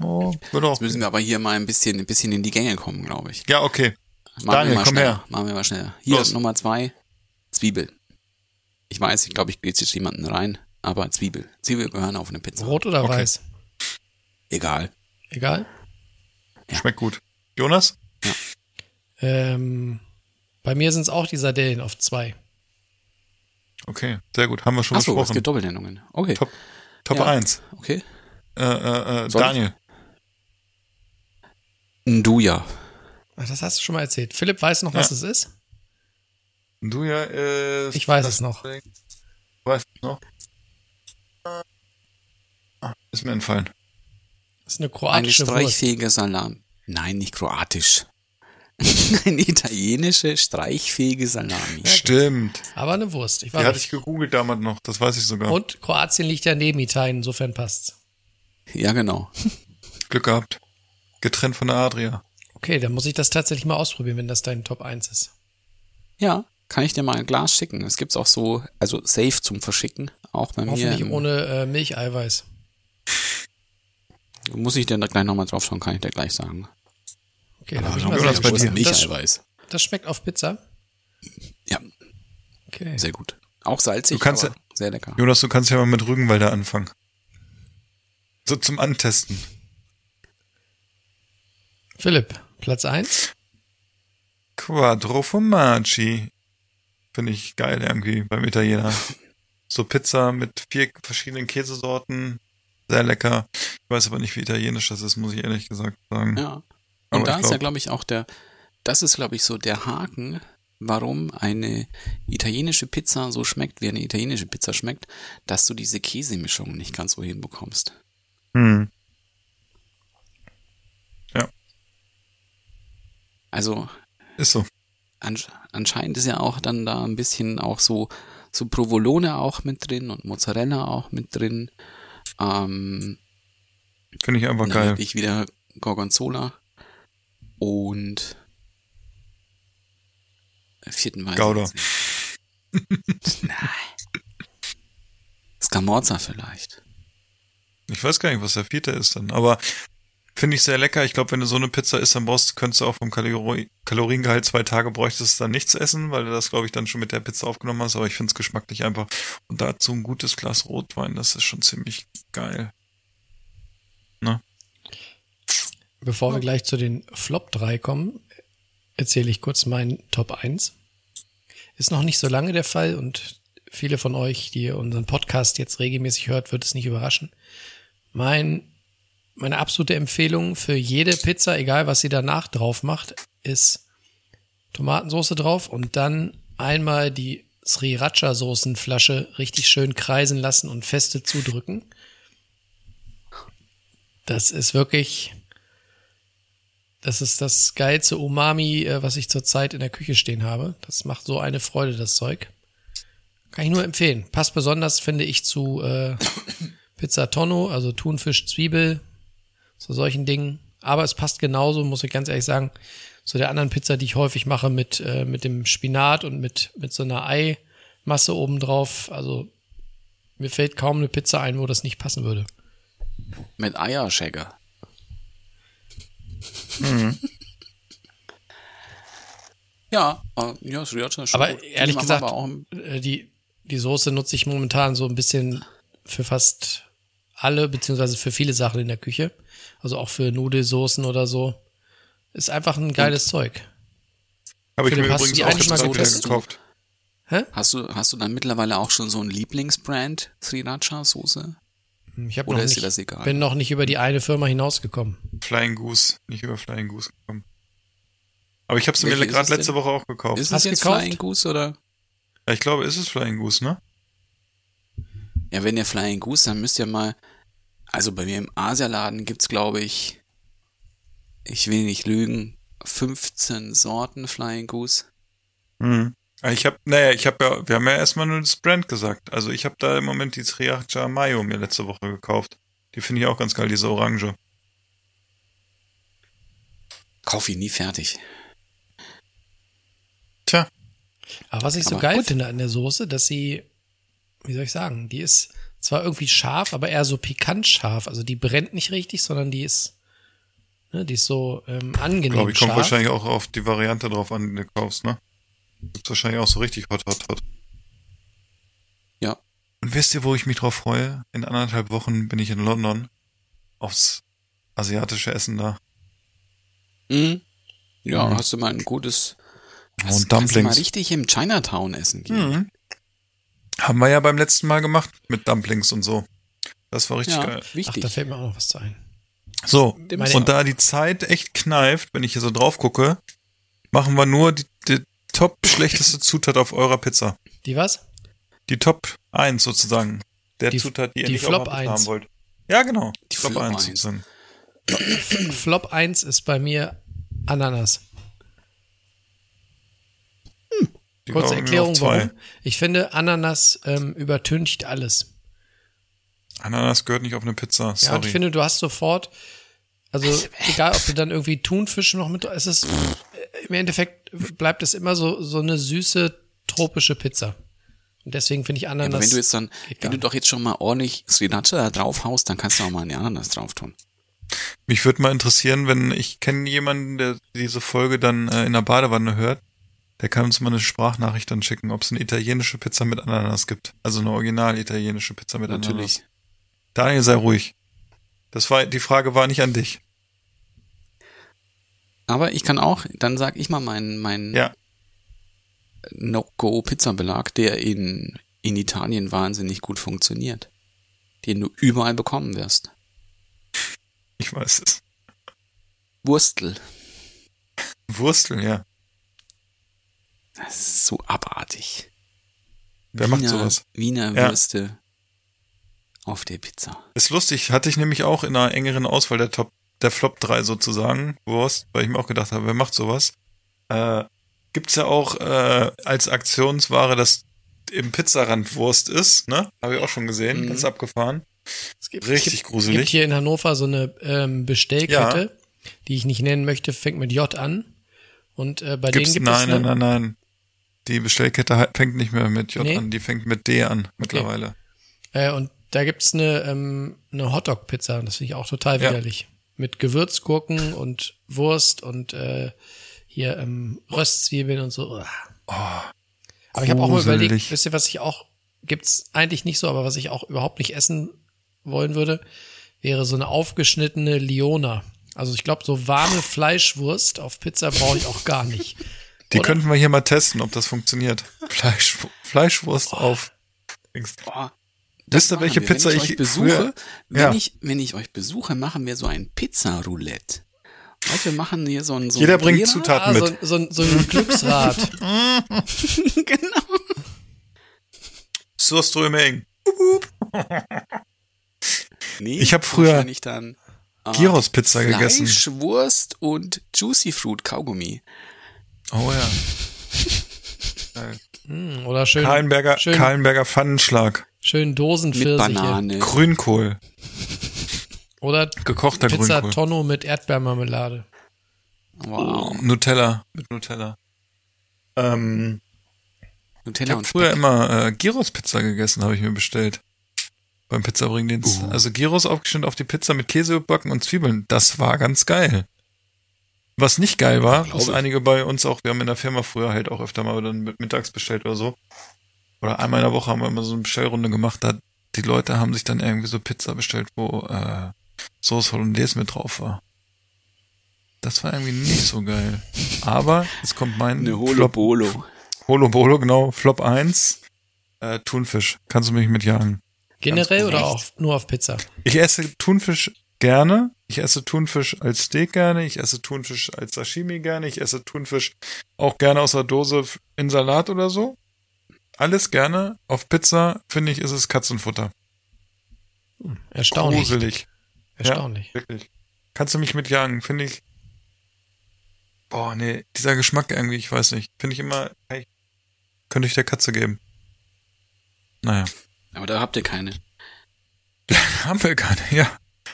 Oh, würde auch. Jetzt müssen wir aber hier mal ein bisschen, ein bisschen in die Gänge kommen, glaube ich. Ja, okay. Machen Daniel, wir mal komm schneller. her. Machen wir mal schneller. Hier, Los. Nummer zwei, Zwiebel. Ich weiß, ich glaube, ich grätsch jetzt jemanden rein, aber Zwiebel. Zwiebel gehören auf eine Pizza. Rot oder Okay. weiß? Egal. Egal. Ja. Schmeckt gut. Jonas? Ähm, bei mir sind es auch die Sardellen auf zwei. Okay, sehr gut. Haben wir schon Achso, es besprochen. gibt Doppelnennungen. Okay. Top, Top Ja. 1. Okay. Äh, äh, äh? Daniel. Nduja. Ach, das hast du schon mal erzählt. Philipp weiß noch, was Ja. es ist? Du ja ist. Ich weiß es noch. Weißt du noch? Ist mir entfallen. Das ist eine Eine kroatische Wurst. streichfähige Salam. Nein, nicht kroatisch. Eine italienische streichfähige Salami. Stimmt. Aber eine Wurst. Ich Die war hatte ich gegoogelt damals noch. Das weiß ich sogar. Und Kroatien liegt ja neben Italien, insofern passt's. Ja, genau. Glück gehabt. Getrennt von der Adria. Okay, dann muss ich das tatsächlich mal ausprobieren, wenn das dein Top 1 ist. Ja. Kann ich dir mal ein Glas schicken? Es gibt's auch so, also safe zum Verschicken, auch bei mir. Hoffentlich ohne äh, Milcheiweiß. Muss ich dir da gleich nochmal drauf schauen, kann ich dir gleich sagen. Okay, Aber das sehr bei dir? Das, Milcheiweiß. das schmeckt auf Pizza. Ja, Okay. sehr gut. Auch salzig, Du kannst aber sehr lecker. Jonas, du kannst ja mal mit Rügenwalder anfangen. So zum Antesten. Philipp, Platz 1. Quattro Formaggi. Finde ich geil irgendwie beim Italiener. So Pizza mit vier verschiedenen Käsesorten. Sehr lecker. Ich weiß aber nicht, wie italienisch das ist, muss ich ehrlich gesagt sagen. Ja. Aber Und da ich ist ja, glaub- glaube ich, auch der, das ist, glaube ich, so der Haken, warum eine italienische Pizza so schmeckt, wie eine italienische Pizza schmeckt, dass du diese Käsemischung nicht ganz so hinbekommst. Hm. Also Ist so. ansch anscheinend ist ja auch dann da ein bisschen auch so, so Provolone auch mit drin und Mozzarella auch mit drin. Ähm, Finde ich einfach geil. wirklich wieder Gorgonzola und vierten ich Gouda. Nein. Scamorza vielleicht. Ich weiß gar nicht, was der vierte ist dann. Aber finde ich sehr lecker. Ich glaube, wenn du so eine Pizza isst, dann brauchst, könntest du auch vom Kalori Kaloriengehalt zwei Tage bräuchtest dann nichts essen, weil du das, glaube ich, dann schon mit der Pizza aufgenommen hast. Aber ich finde es geschmacklich einfach. Und dazu ein gutes Glas Rotwein, das ist schon ziemlich geil. Bevor wir gleich zu den Flop 3 kommen, erzähle ich kurz meinen Top 1. Ist noch nicht so lange der Fall und viele von euch, die unseren Podcast jetzt regelmäßig hört, wird es nicht überraschen. Mein, meine absolute Empfehlung für jede Pizza, egal was sie danach drauf macht, ist Tomatensauce drauf und dann einmal die Sriracha Soßenflasche richtig schön kreisen lassen und feste zudrücken. Das ist wirklich, das ist das geilste Umami, äh, was ich zurzeit in der Küche stehen habe. Das macht so eine Freude, das Zeug. Kann ich nur empfehlen. Passt besonders, finde ich, zu äh, Pizza Tonno, also Thunfisch, Zwiebel, zu solchen Dingen. Aber es passt genauso, muss ich ganz ehrlich sagen, zu der anderen Pizza, die ich häufig mache mit, äh, mit dem Spinat und mit, mit so einer Eimasse obendrauf. Also mir fällt kaum eine Pizza ein, wo das nicht passen würde. Mit Eierschecker. Ja, äh, ja, Sriracha ist schon Aber gut. Die ehrlich machen gesagt, aber äh, die, die Soße nutze ich momentan so ein bisschen für fast alle, beziehungsweise für viele Sachen in der Küche. Also auch für Nudelsoßen oder so. Ist einfach ein geiles Zeug. Habe ich mir übrigens die auch jetzt mal gekauft. Hast du, hast du dann mittlerweile auch schon so ein Lieblingsbrand Sriracha-Soße? Ich hab Oder noch ist nicht, dir das egal? bin noch nicht über die eine Firma hinausgekommen. Flying Goose, nicht über Flying Goose gekommen. Aber ich habe sie mir gerade es letzte denn? Woche auch gekauft. Ist Hast es jetzt gekauft? Flying Goose oder? Ja, ich glaube, ist es Flying Goose, ne? Ja, wenn ihr Flying Goose, dann müsst ihr mal, also bei mir im Asialaden gibt's glaube ich, ich will nicht lügen, 15 Sorten Flying Goose. Mhm. Ah, Ich habe, naja, ich habe ja, wir haben ja erstmal nur das Brand gesagt. Also ich habe da im Moment die Sriracha Mayo mir letzte Woche gekauft. Die finde ich auch ganz geil, diese Orange. Kauf ihn nie fertig. Tja, Aber was ich so Aber geil gut. finde an der Soße, dass sie, wie soll ich sagen, die ist zwar irgendwie scharf, aber eher so pikant scharf. Also die brennt nicht richtig, sondern die ist, ne, die ist so ähm, angenehm glaube ich, kommt scharf. wahrscheinlich auch auf die Variante drauf an, die du kaufst, ne? Gibt's wahrscheinlich auch so richtig hot, hot, hot. Ja. Und wisst ihr, wo ich mich drauf freue? In anderthalb Wochen bin ich in London aufs asiatische Essen da. Mhm. Ja, Mhm. hast du mal ein gutes, Und hast, kannst du mal Dumplings. richtig im Chinatown essen gehen. Mhm. Haben wir ja beim letzten Mal gemacht mit Dumplings und so. Das war richtig Ja, geil. Ach, wichtig. da fällt mir auch noch was zu ein. So, und da die Zeit echt kneift, wenn ich hier so drauf gucke, machen wir nur die, die top schlechteste Zutat auf eurer Pizza. Die was? Die Top 1 sozusagen. Der Die- Zutat, die ihr die nicht Flop auf der Pizza 1. haben wollt. Ja, genau. Die Flop, Flop 1 1. sozusagen. Flop 1 ist bei mir Ananas. Die Kurze Erklärung, warum. Ich finde, Ananas ähm, übertüncht alles. Ananas gehört nicht auf eine Pizza. Ja, und Sorry. ich finde, du hast sofort, also egal, ob du dann irgendwie Thunfisch noch mit, es ist, im Endeffekt bleibt es immer so, so eine süße tropische Pizza. Und deswegen finde ich Ja, Ananas. aber wenn du jetzt dann, wenn du doch jetzt schon mal ordentlich Sriracha da draufhaust, dann kannst du auch mal eine Ananas drauf tun. Mich würde mal interessieren, wenn ich kenne jemanden, der diese Folge dann äh, in der Badewanne hört, der kann uns mal eine Sprachnachricht dann schicken, ob es eine italienische Pizza mit Ananas gibt. Also eine original italienische Pizza mit Ananas. Natürlich. Daniel, sei ruhig. Das war, die Frage war nicht an dich. Aber ich kann auch, dann sag ich mal meinen meinen Ja. No-Go-Pizzabelag, der in, in Italien wahnsinnig gut funktioniert. Den du überall bekommen wirst. Ich weiß es. Wurstel. Wurstel, ja. Das ist so abartig. Wer macht Wiener, sowas? Wiener Ja. Würste auf der Pizza. Ist lustig, hatte ich nämlich auch in einer engeren Auswahl der Top, der Flop 3 sozusagen, Wurst, weil ich mir auch gedacht habe, wer macht sowas? Äh, gibt's ja auch äh, als Aktionsware, das im Pizzarand Wurst ist, ne? Habe ich auch schon gesehen, Mhm. ganz abgefahren. Es gibt, Richtig es gibt, gruselig. gibt hier in Hannover so eine ähm, Bestellkette, die ich nicht nennen möchte, fängt mit J an. Und äh, bei Gibt's, denen gibt nein, es nein, eine, nein, nein. Die Bestellkette fängt nicht mehr mit J Nee. an, die fängt mit D an mittlerweile. äh, und da gibt's eine, ähm, eine Hotdog-Pizza. Das finde ich auch total Ja. Mit Gewürzgurken und Wurst und äh, hier ähm, Röstzwiebeln und so. Uah. aber ich habe auch mal überlegt, wisst ihr, was ich auch, gibt's eigentlich nicht so, aber was ich auch überhaupt nicht essen wollen würde, wäre so eine aufgeschnittene Liona. Also ich glaube, so warme Fleischwurst auf Pizza brauche ich auch gar nicht. Die Oder? könnten wir hier mal testen, ob das funktioniert. Fleisch, Fleischwurst auf. Dings. Wisst ihr, machen welche wir. Pizza wenn ich, ich euch besuche? früher- wenn, Ja. ich, wenn ich euch besuche, machen wir so ein Pizza-Roulette. Und wir machen hier so ein so Jeder ein bringt Gläser. Zutaten mit. so, so, so ein Glücksrad. genau. Surströming. Nee, Ich hab früher dann äh, Gyros-Pizza gegessen. Fleischwurst und Juicy Fruit Kaugummi. Oh ja. Hm, Oder schön, Kahlenberger, schön, Kahlenberger Pfannenschlag. Schön Mit Dosenpfirsiche. Banane. Grünkohl. Oder Gekochter Pizza Grünkohl. Tonno mit Erdbeermarmelade. Wow. Nutella. Mit Nutella. Ähm, ich Nutella habe und früher Speck. immer äh, Gyros-Pizza gegessen, habe ich mir bestellt. Beim Pizzabringdienst. Uh. Also Gyros aufgeschnitten auf die Pizza mit Käse überbacken und Zwiebeln. Das war ganz geil. Was nicht geil war, was ich. einige bei uns auch, wir haben in der Firma früher halt auch öfter mal dann mit mittags bestellt oder so. Oder einmal in der Woche haben wir immer so eine Bestellrunde gemacht, da die Leute haben sich dann irgendwie so Pizza bestellt, wo äh, Sauce Hollandaise mit drauf war. Das war irgendwie nicht so geil. Aber jetzt kommt mein Eine Holo Flop, Bolo. Holo Bolo, genau, Flop 1. Äh, Thunfisch. Kannst du mich mitjagen? Generell oder auch nur auf Pizza? Ich esse Thunfisch gerne. Ich esse Thunfisch als Steak gerne. Ich esse Thunfisch als Sashimi gerne. Ich esse Thunfisch auch gerne aus der Dose in Salat oder so. Alles gerne. Auf Pizza, finde ich, ist es Katzenfutter. Erstaunlich. Gruselig. Erstaunlich. Wirklich. Kannst du mich mitjagen, finde ich. Boah, nee, dieser Geschmack irgendwie, ich weiß nicht. Finde ich immer, hey, könnte ich der Katze geben. Naja. Aber da habt ihr keine. Haben wir keine, ja.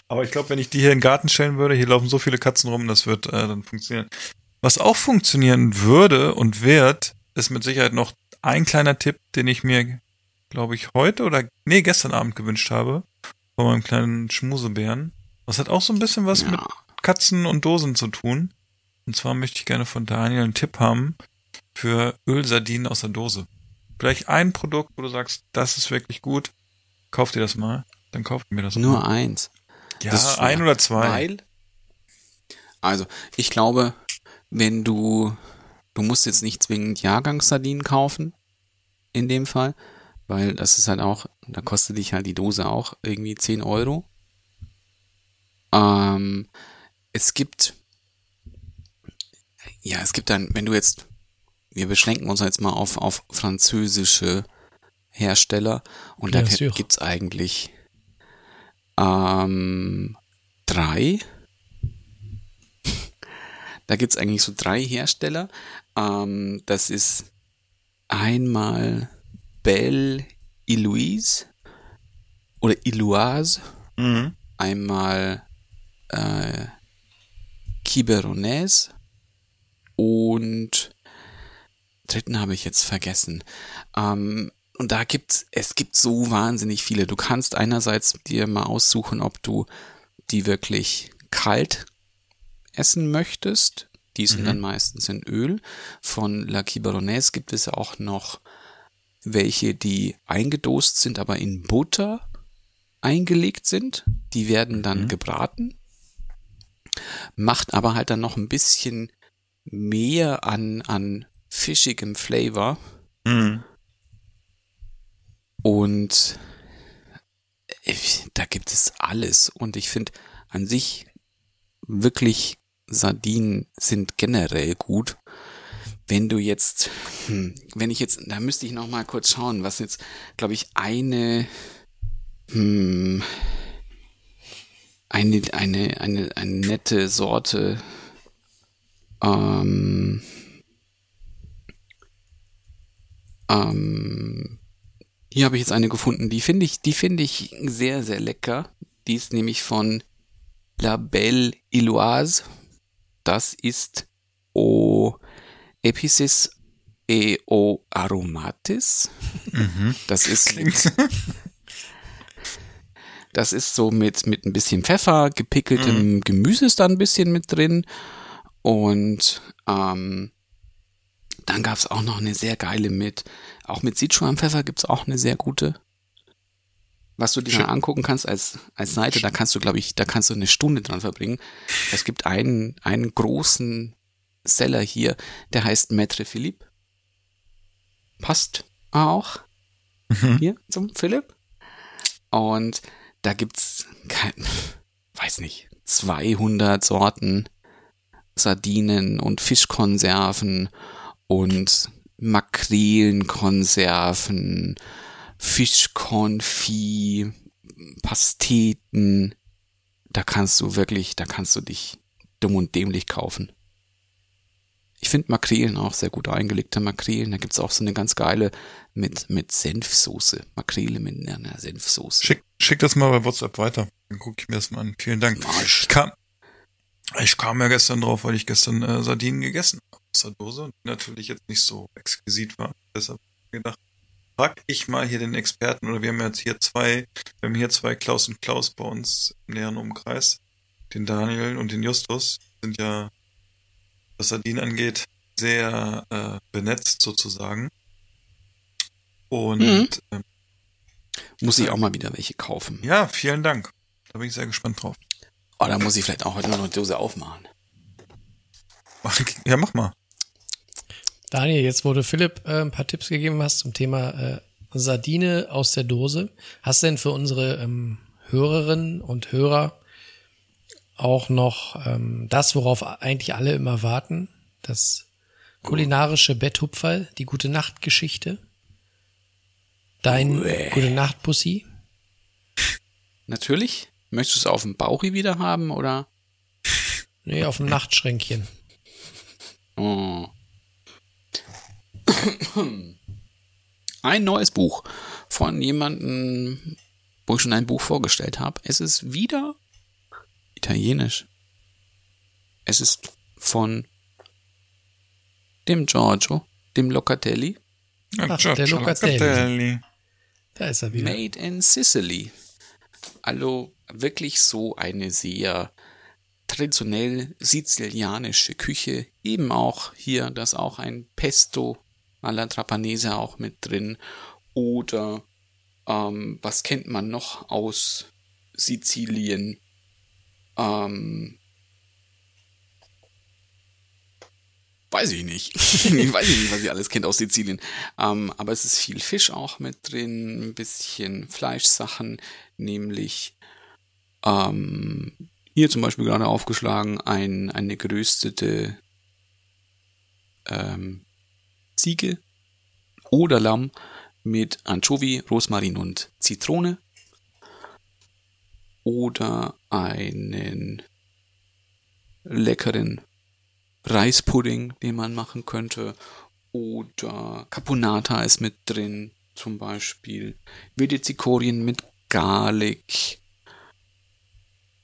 Aber ich glaube, wenn ich die hier in den Garten stellen würde, hier laufen so viele Katzen rum, das wird äh, dann funktionieren. Was auch funktionieren würde und wird, ist mit Sicherheit noch ein kleiner Tipp, den ich mir, glaube ich, heute oder, nee, gestern Abend gewünscht habe, von meinem kleinen Schmusebären. Das hat auch so ein bisschen was Ja. mit Katzen und Dosen zu tun. Und zwar möchte ich gerne von Daniel einen Tipp haben für Ölsardinen aus der Dose. Vielleicht ein Produkt, wo du sagst, das ist wirklich gut. Kauf dir das mal. Dann kauft mir das Nur mal. eins. Ja, ein oder zwei. Weil, also, ich glaube, wenn du, du musst jetzt nicht zwingend Jahrgangssardinen kaufen, in dem Fall, weil das ist halt auch, da kostet dich halt die Dose auch irgendwie 10 Euro. Ähm, es gibt, ja, es gibt dann, wenn du jetzt, wir beschränken uns jetzt mal auf, auf französische Hersteller und da Bien sûr. gibt's eigentlich ähm, drei. Da gibt's eigentlich so drei Hersteller. Ähm, das ist einmal Belle Ilouise oder Iloise, Mhm. einmal äh, Quiberonese und dritten habe ich jetzt vergessen. Ähm, und da gibt's, es gibt so wahnsinnig viele. Du kannst einerseits dir mal aussuchen, ob du die wirklich kalt essen möchtest. Die sind Mhm. dann meistens in Öl. Von La Quiberonnaise gibt es auch noch welche, die eingedost sind, aber in Butter eingelegt sind. Die werden dann gebraten. Macht aber halt dann noch ein bisschen mehr an, an fischigem Flavor. Mhm. Und äh, da gibt es alles. Und ich finde an sich wirklich Sardinen sind generell gut. Wenn du jetzt, hm, wenn ich jetzt, da müsste ich noch mal kurz schauen, was jetzt, glaube ich, eine, hm, eine, eine, eine, eine nette Sorte, ähm, ähm, hier habe ich jetzt eine gefunden, die finde ich, die finde ich sehr, sehr lecker. Die ist nämlich von La Belle Iloise. Das ist O Epicis e O Aromatis. Das ist mit, das ist so mit, mit ein bisschen Pfeffer, gepickeltem Gemüse ist da ein bisschen mit drin. Und ähm, dann gab's auch noch eine sehr geile mit, auch mit Sichuan-Pfeffer gibt's auch eine sehr gute. Was du dir mal angucken kannst als, als Seite, da kannst du, glaube ich, da kannst du eine Stunde dran verbringen. Es gibt einen, einen großen Seller hier, der heißt Maître Philippe. Passt auch hier zum Philipp. Und da gibt's kein, weiß nicht, 200 Sorten Sardinen und Fischkonserven und Makrelenkonserven, Fischkonfi, Pasteten. Da kannst du wirklich, da kannst du dich dumm und dämlich kaufen. Ich finde Makrelen auch sehr gut eingelegte Makrelen. Da gibt's auch so eine ganz geile mit, mit Senfsoße. Makrele mit einer Senfsoße. Schick, schick das mal bei WhatsApp weiter. Dann gucke ich mir das mal an. Vielen Dank. Ich kam, ich kam ja gestern drauf, weil ich gestern äh, Sardinen gegessen habe aus der Dose die natürlich jetzt nicht so exquisit war. Deshalb gedacht, frag ich mal hier den Experten oder wir haben jetzt hier zwei, wir haben hier zwei Klaus und Klaus bei uns im näheren Umkreis. Den Daniel und den Justus sind ja, was Sardinen angeht, sehr äh, benetzt sozusagen. Und Mhm. ähm, Muss ich auch mal wieder welche kaufen. ja, vielen Dank. Da bin ich sehr gespannt drauf. Oh, da muss ich vielleicht auch heute noch eine Dose aufmachen. Ja, mach mal. Daniel, jetzt wo du Philipp äh, ein paar Tipps gegeben hast zum Thema äh, Sardine aus der Dose, hast du denn für unsere ähm, Hörerinnen und Hörer auch noch ähm, das, worauf eigentlich alle immer warten, das kulinarische Betthupferl, die gute Nachtgeschichte, dein Uäh. gute Nacht Pussy? Natürlich. Möchtest du es auf dem Bauchi wieder haben oder? Nee, auf dem Nachtschränkchen. Oh. Ein neues Buch von jemandem, wo ich schon ein Buch vorgestellt habe. Es ist wieder italienisch. Es ist von dem Giorgio, dem Locatelli, Ach, Giorgio der Locatelli. Locatelli. Da ist er wieder. Made in Sicily. Also wirklich so eine sehr traditionell sizilianische Küche. Eben auch hier, da ist auch ein Pesto alla Trapanese auch mit drin. Oder ähm, was kennt man noch aus Sizilien? Ähm, weiß ich nicht. ich weiß nicht, was ihr alles kennt aus Sizilien. Ähm, aber es ist viel Fisch auch mit drin, ein bisschen Fleischsachen, nämlich ähm, hier zum Beispiel gerade aufgeschlagen ein, eine geröstete ähm, Ziege oder Lamm mit Anchovy, Rosmarin und Zitrone. Oder einen leckeren Reispudding, den man machen könnte. Oder Caponata ist mit drin, zum Beispiel. Wilde Zikorien mit Garlic.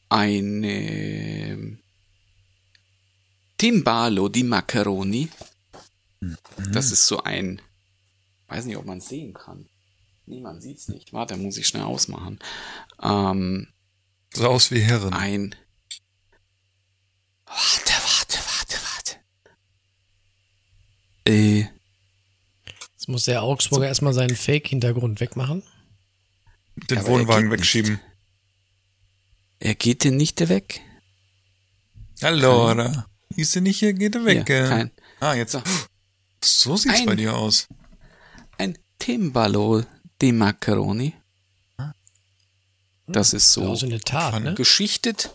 Eine Timbalo di Macaroni Das ist so ein, weiß nicht, ob man es sehen kann. Nee, man sieht's nicht. Warte, muss ich schnell ausmachen. Ähm, Sah aus wie Herren. ein. Warte, warte, warte, warte. Äh, Jetzt muss der Augsburger erstmal seinen Fake-Hintergrund wegmachen. Den aber er Wohnwagen geht nicht. wegschieben. er geht denn nicht weg? Allora. Ist sie nicht hier, geht er weg. Hier, äh. kein- ah, jetzt. So. So sieht's Ein- bei dir aus. Ein Timbalo di Macaroni. Das ist so Also eine Tat, ne? geschichtet,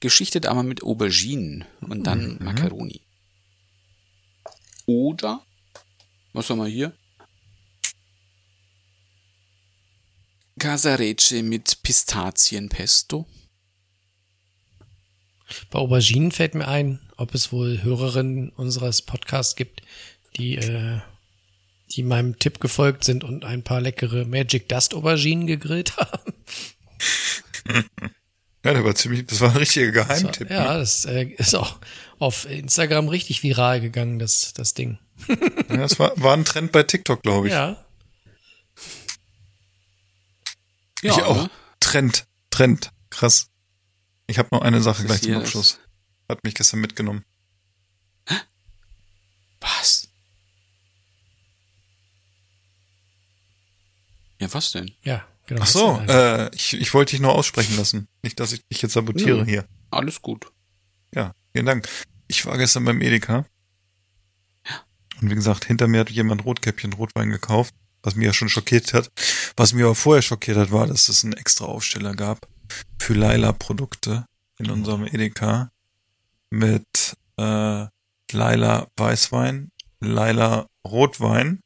geschichtet aber mit Auberginen und dann Mhm. Macaroni. Oder, was haben wir hier? Casarece mit Pistazienpesto. Bei Auberginen fällt mir ein, ob es wohl Hörerinnen unseres Podcasts gibt, die, äh, die meinem Tipp gefolgt sind und ein paar leckere Magic Dust Auberginen gegrillt haben. Ja, der war ziemlich, das war ein richtiger Geheimtipp. Ja, das äh, ist auch auf Instagram richtig viral gegangen, das, das Ding. Ne? Ja, das war, war ein Trend bei TikTok, glaube ich. Ja. Ja, ich auch. ne? Trend, Trend. Krass. Ich habe noch eine Sache Das gleich zum Abschluss. Hat mich gestern mitgenommen. Was? Ja, was denn? Ja, genau. Ach so, ein- äh, ich, ich wollte dich nur aussprechen lassen. Nicht, dass ich dich jetzt sabotiere Ja. hier. Alles gut. Ja, vielen Dank. Ich war gestern beim Edeka. Und wie gesagt, hinter mir hat jemand Rotkäppchen Rotwein gekauft, was mir ja schon schockiert hat. Was mir aber vorher schockiert hat, war, dass es einen extra Aufsteller gab für Laila-Produkte in unserem Edeka mit äh, Laila Weißwein, Laila Rotwein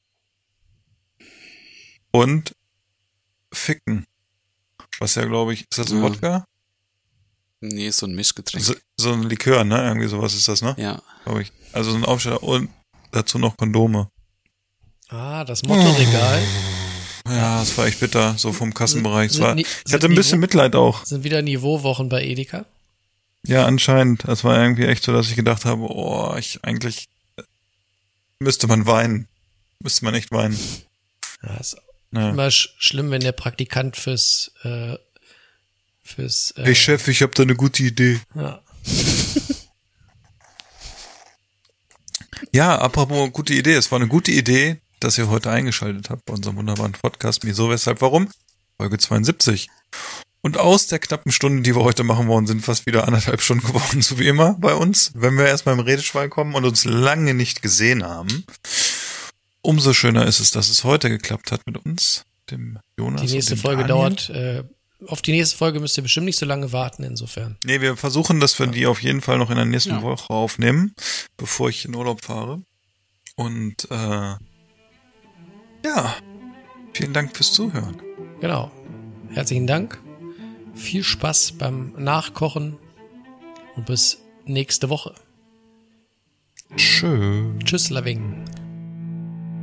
und Ficken. Was ja, glaube ich, ist das ein Ja. Wodka? Nee, ist so ein Mischgetränk. So, so ein Likör, ne? Irgendwie sowas ist das, ne? ja. Glaube ich. Also so ein Aufsteller und dazu noch Kondome. ah, das Mottoregal. Ja, das war echt bitter, so vom Kassenbereich. Sind war, ich hatte ein bisschen Mitleid auch. Sind wieder Niveauwochen bei Edeka. Ja, anscheinend. Das war irgendwie echt so, dass ich gedacht habe, oh, ich eigentlich müsste man weinen. Müsste man echt weinen. Ja, ist Naja. immer sch schlimm, wenn der Praktikant fürs, äh, fürs, äh, Hey Chef, ich habe da eine gute Idee. ja. Ja, apropos gute Idee. Es war eine gute Idee, dass ihr heute eingeschaltet habt bei unserem wunderbaren Podcast. Wieso, weshalb, warum? Folge 72. Und aus der knappen Stunde, die wir heute machen wollen, sind fast wieder anderthalb Stunden geworden, so wie immer bei uns. Wenn wir erstmal im Redeschwall kommen und uns lange nicht gesehen haben. Umso schöner ist es, dass es heute geklappt hat mit uns, dem Jonas. Die nächste Folge Daniel. dauert, äh, auf die nächste Folge müsst ihr bestimmt nicht so lange warten, insofern. Nee, wir versuchen, dass wir die auf jeden Fall noch in der nächsten Ja. Woche aufnehmen, bevor ich in Urlaub fahre. Und äh, ja, vielen Dank fürs Zuhören. Genau. Herzlichen Dank. Viel Spaß beim Nachkochen und bis nächste Woche. Schön. Tschüss, Laving.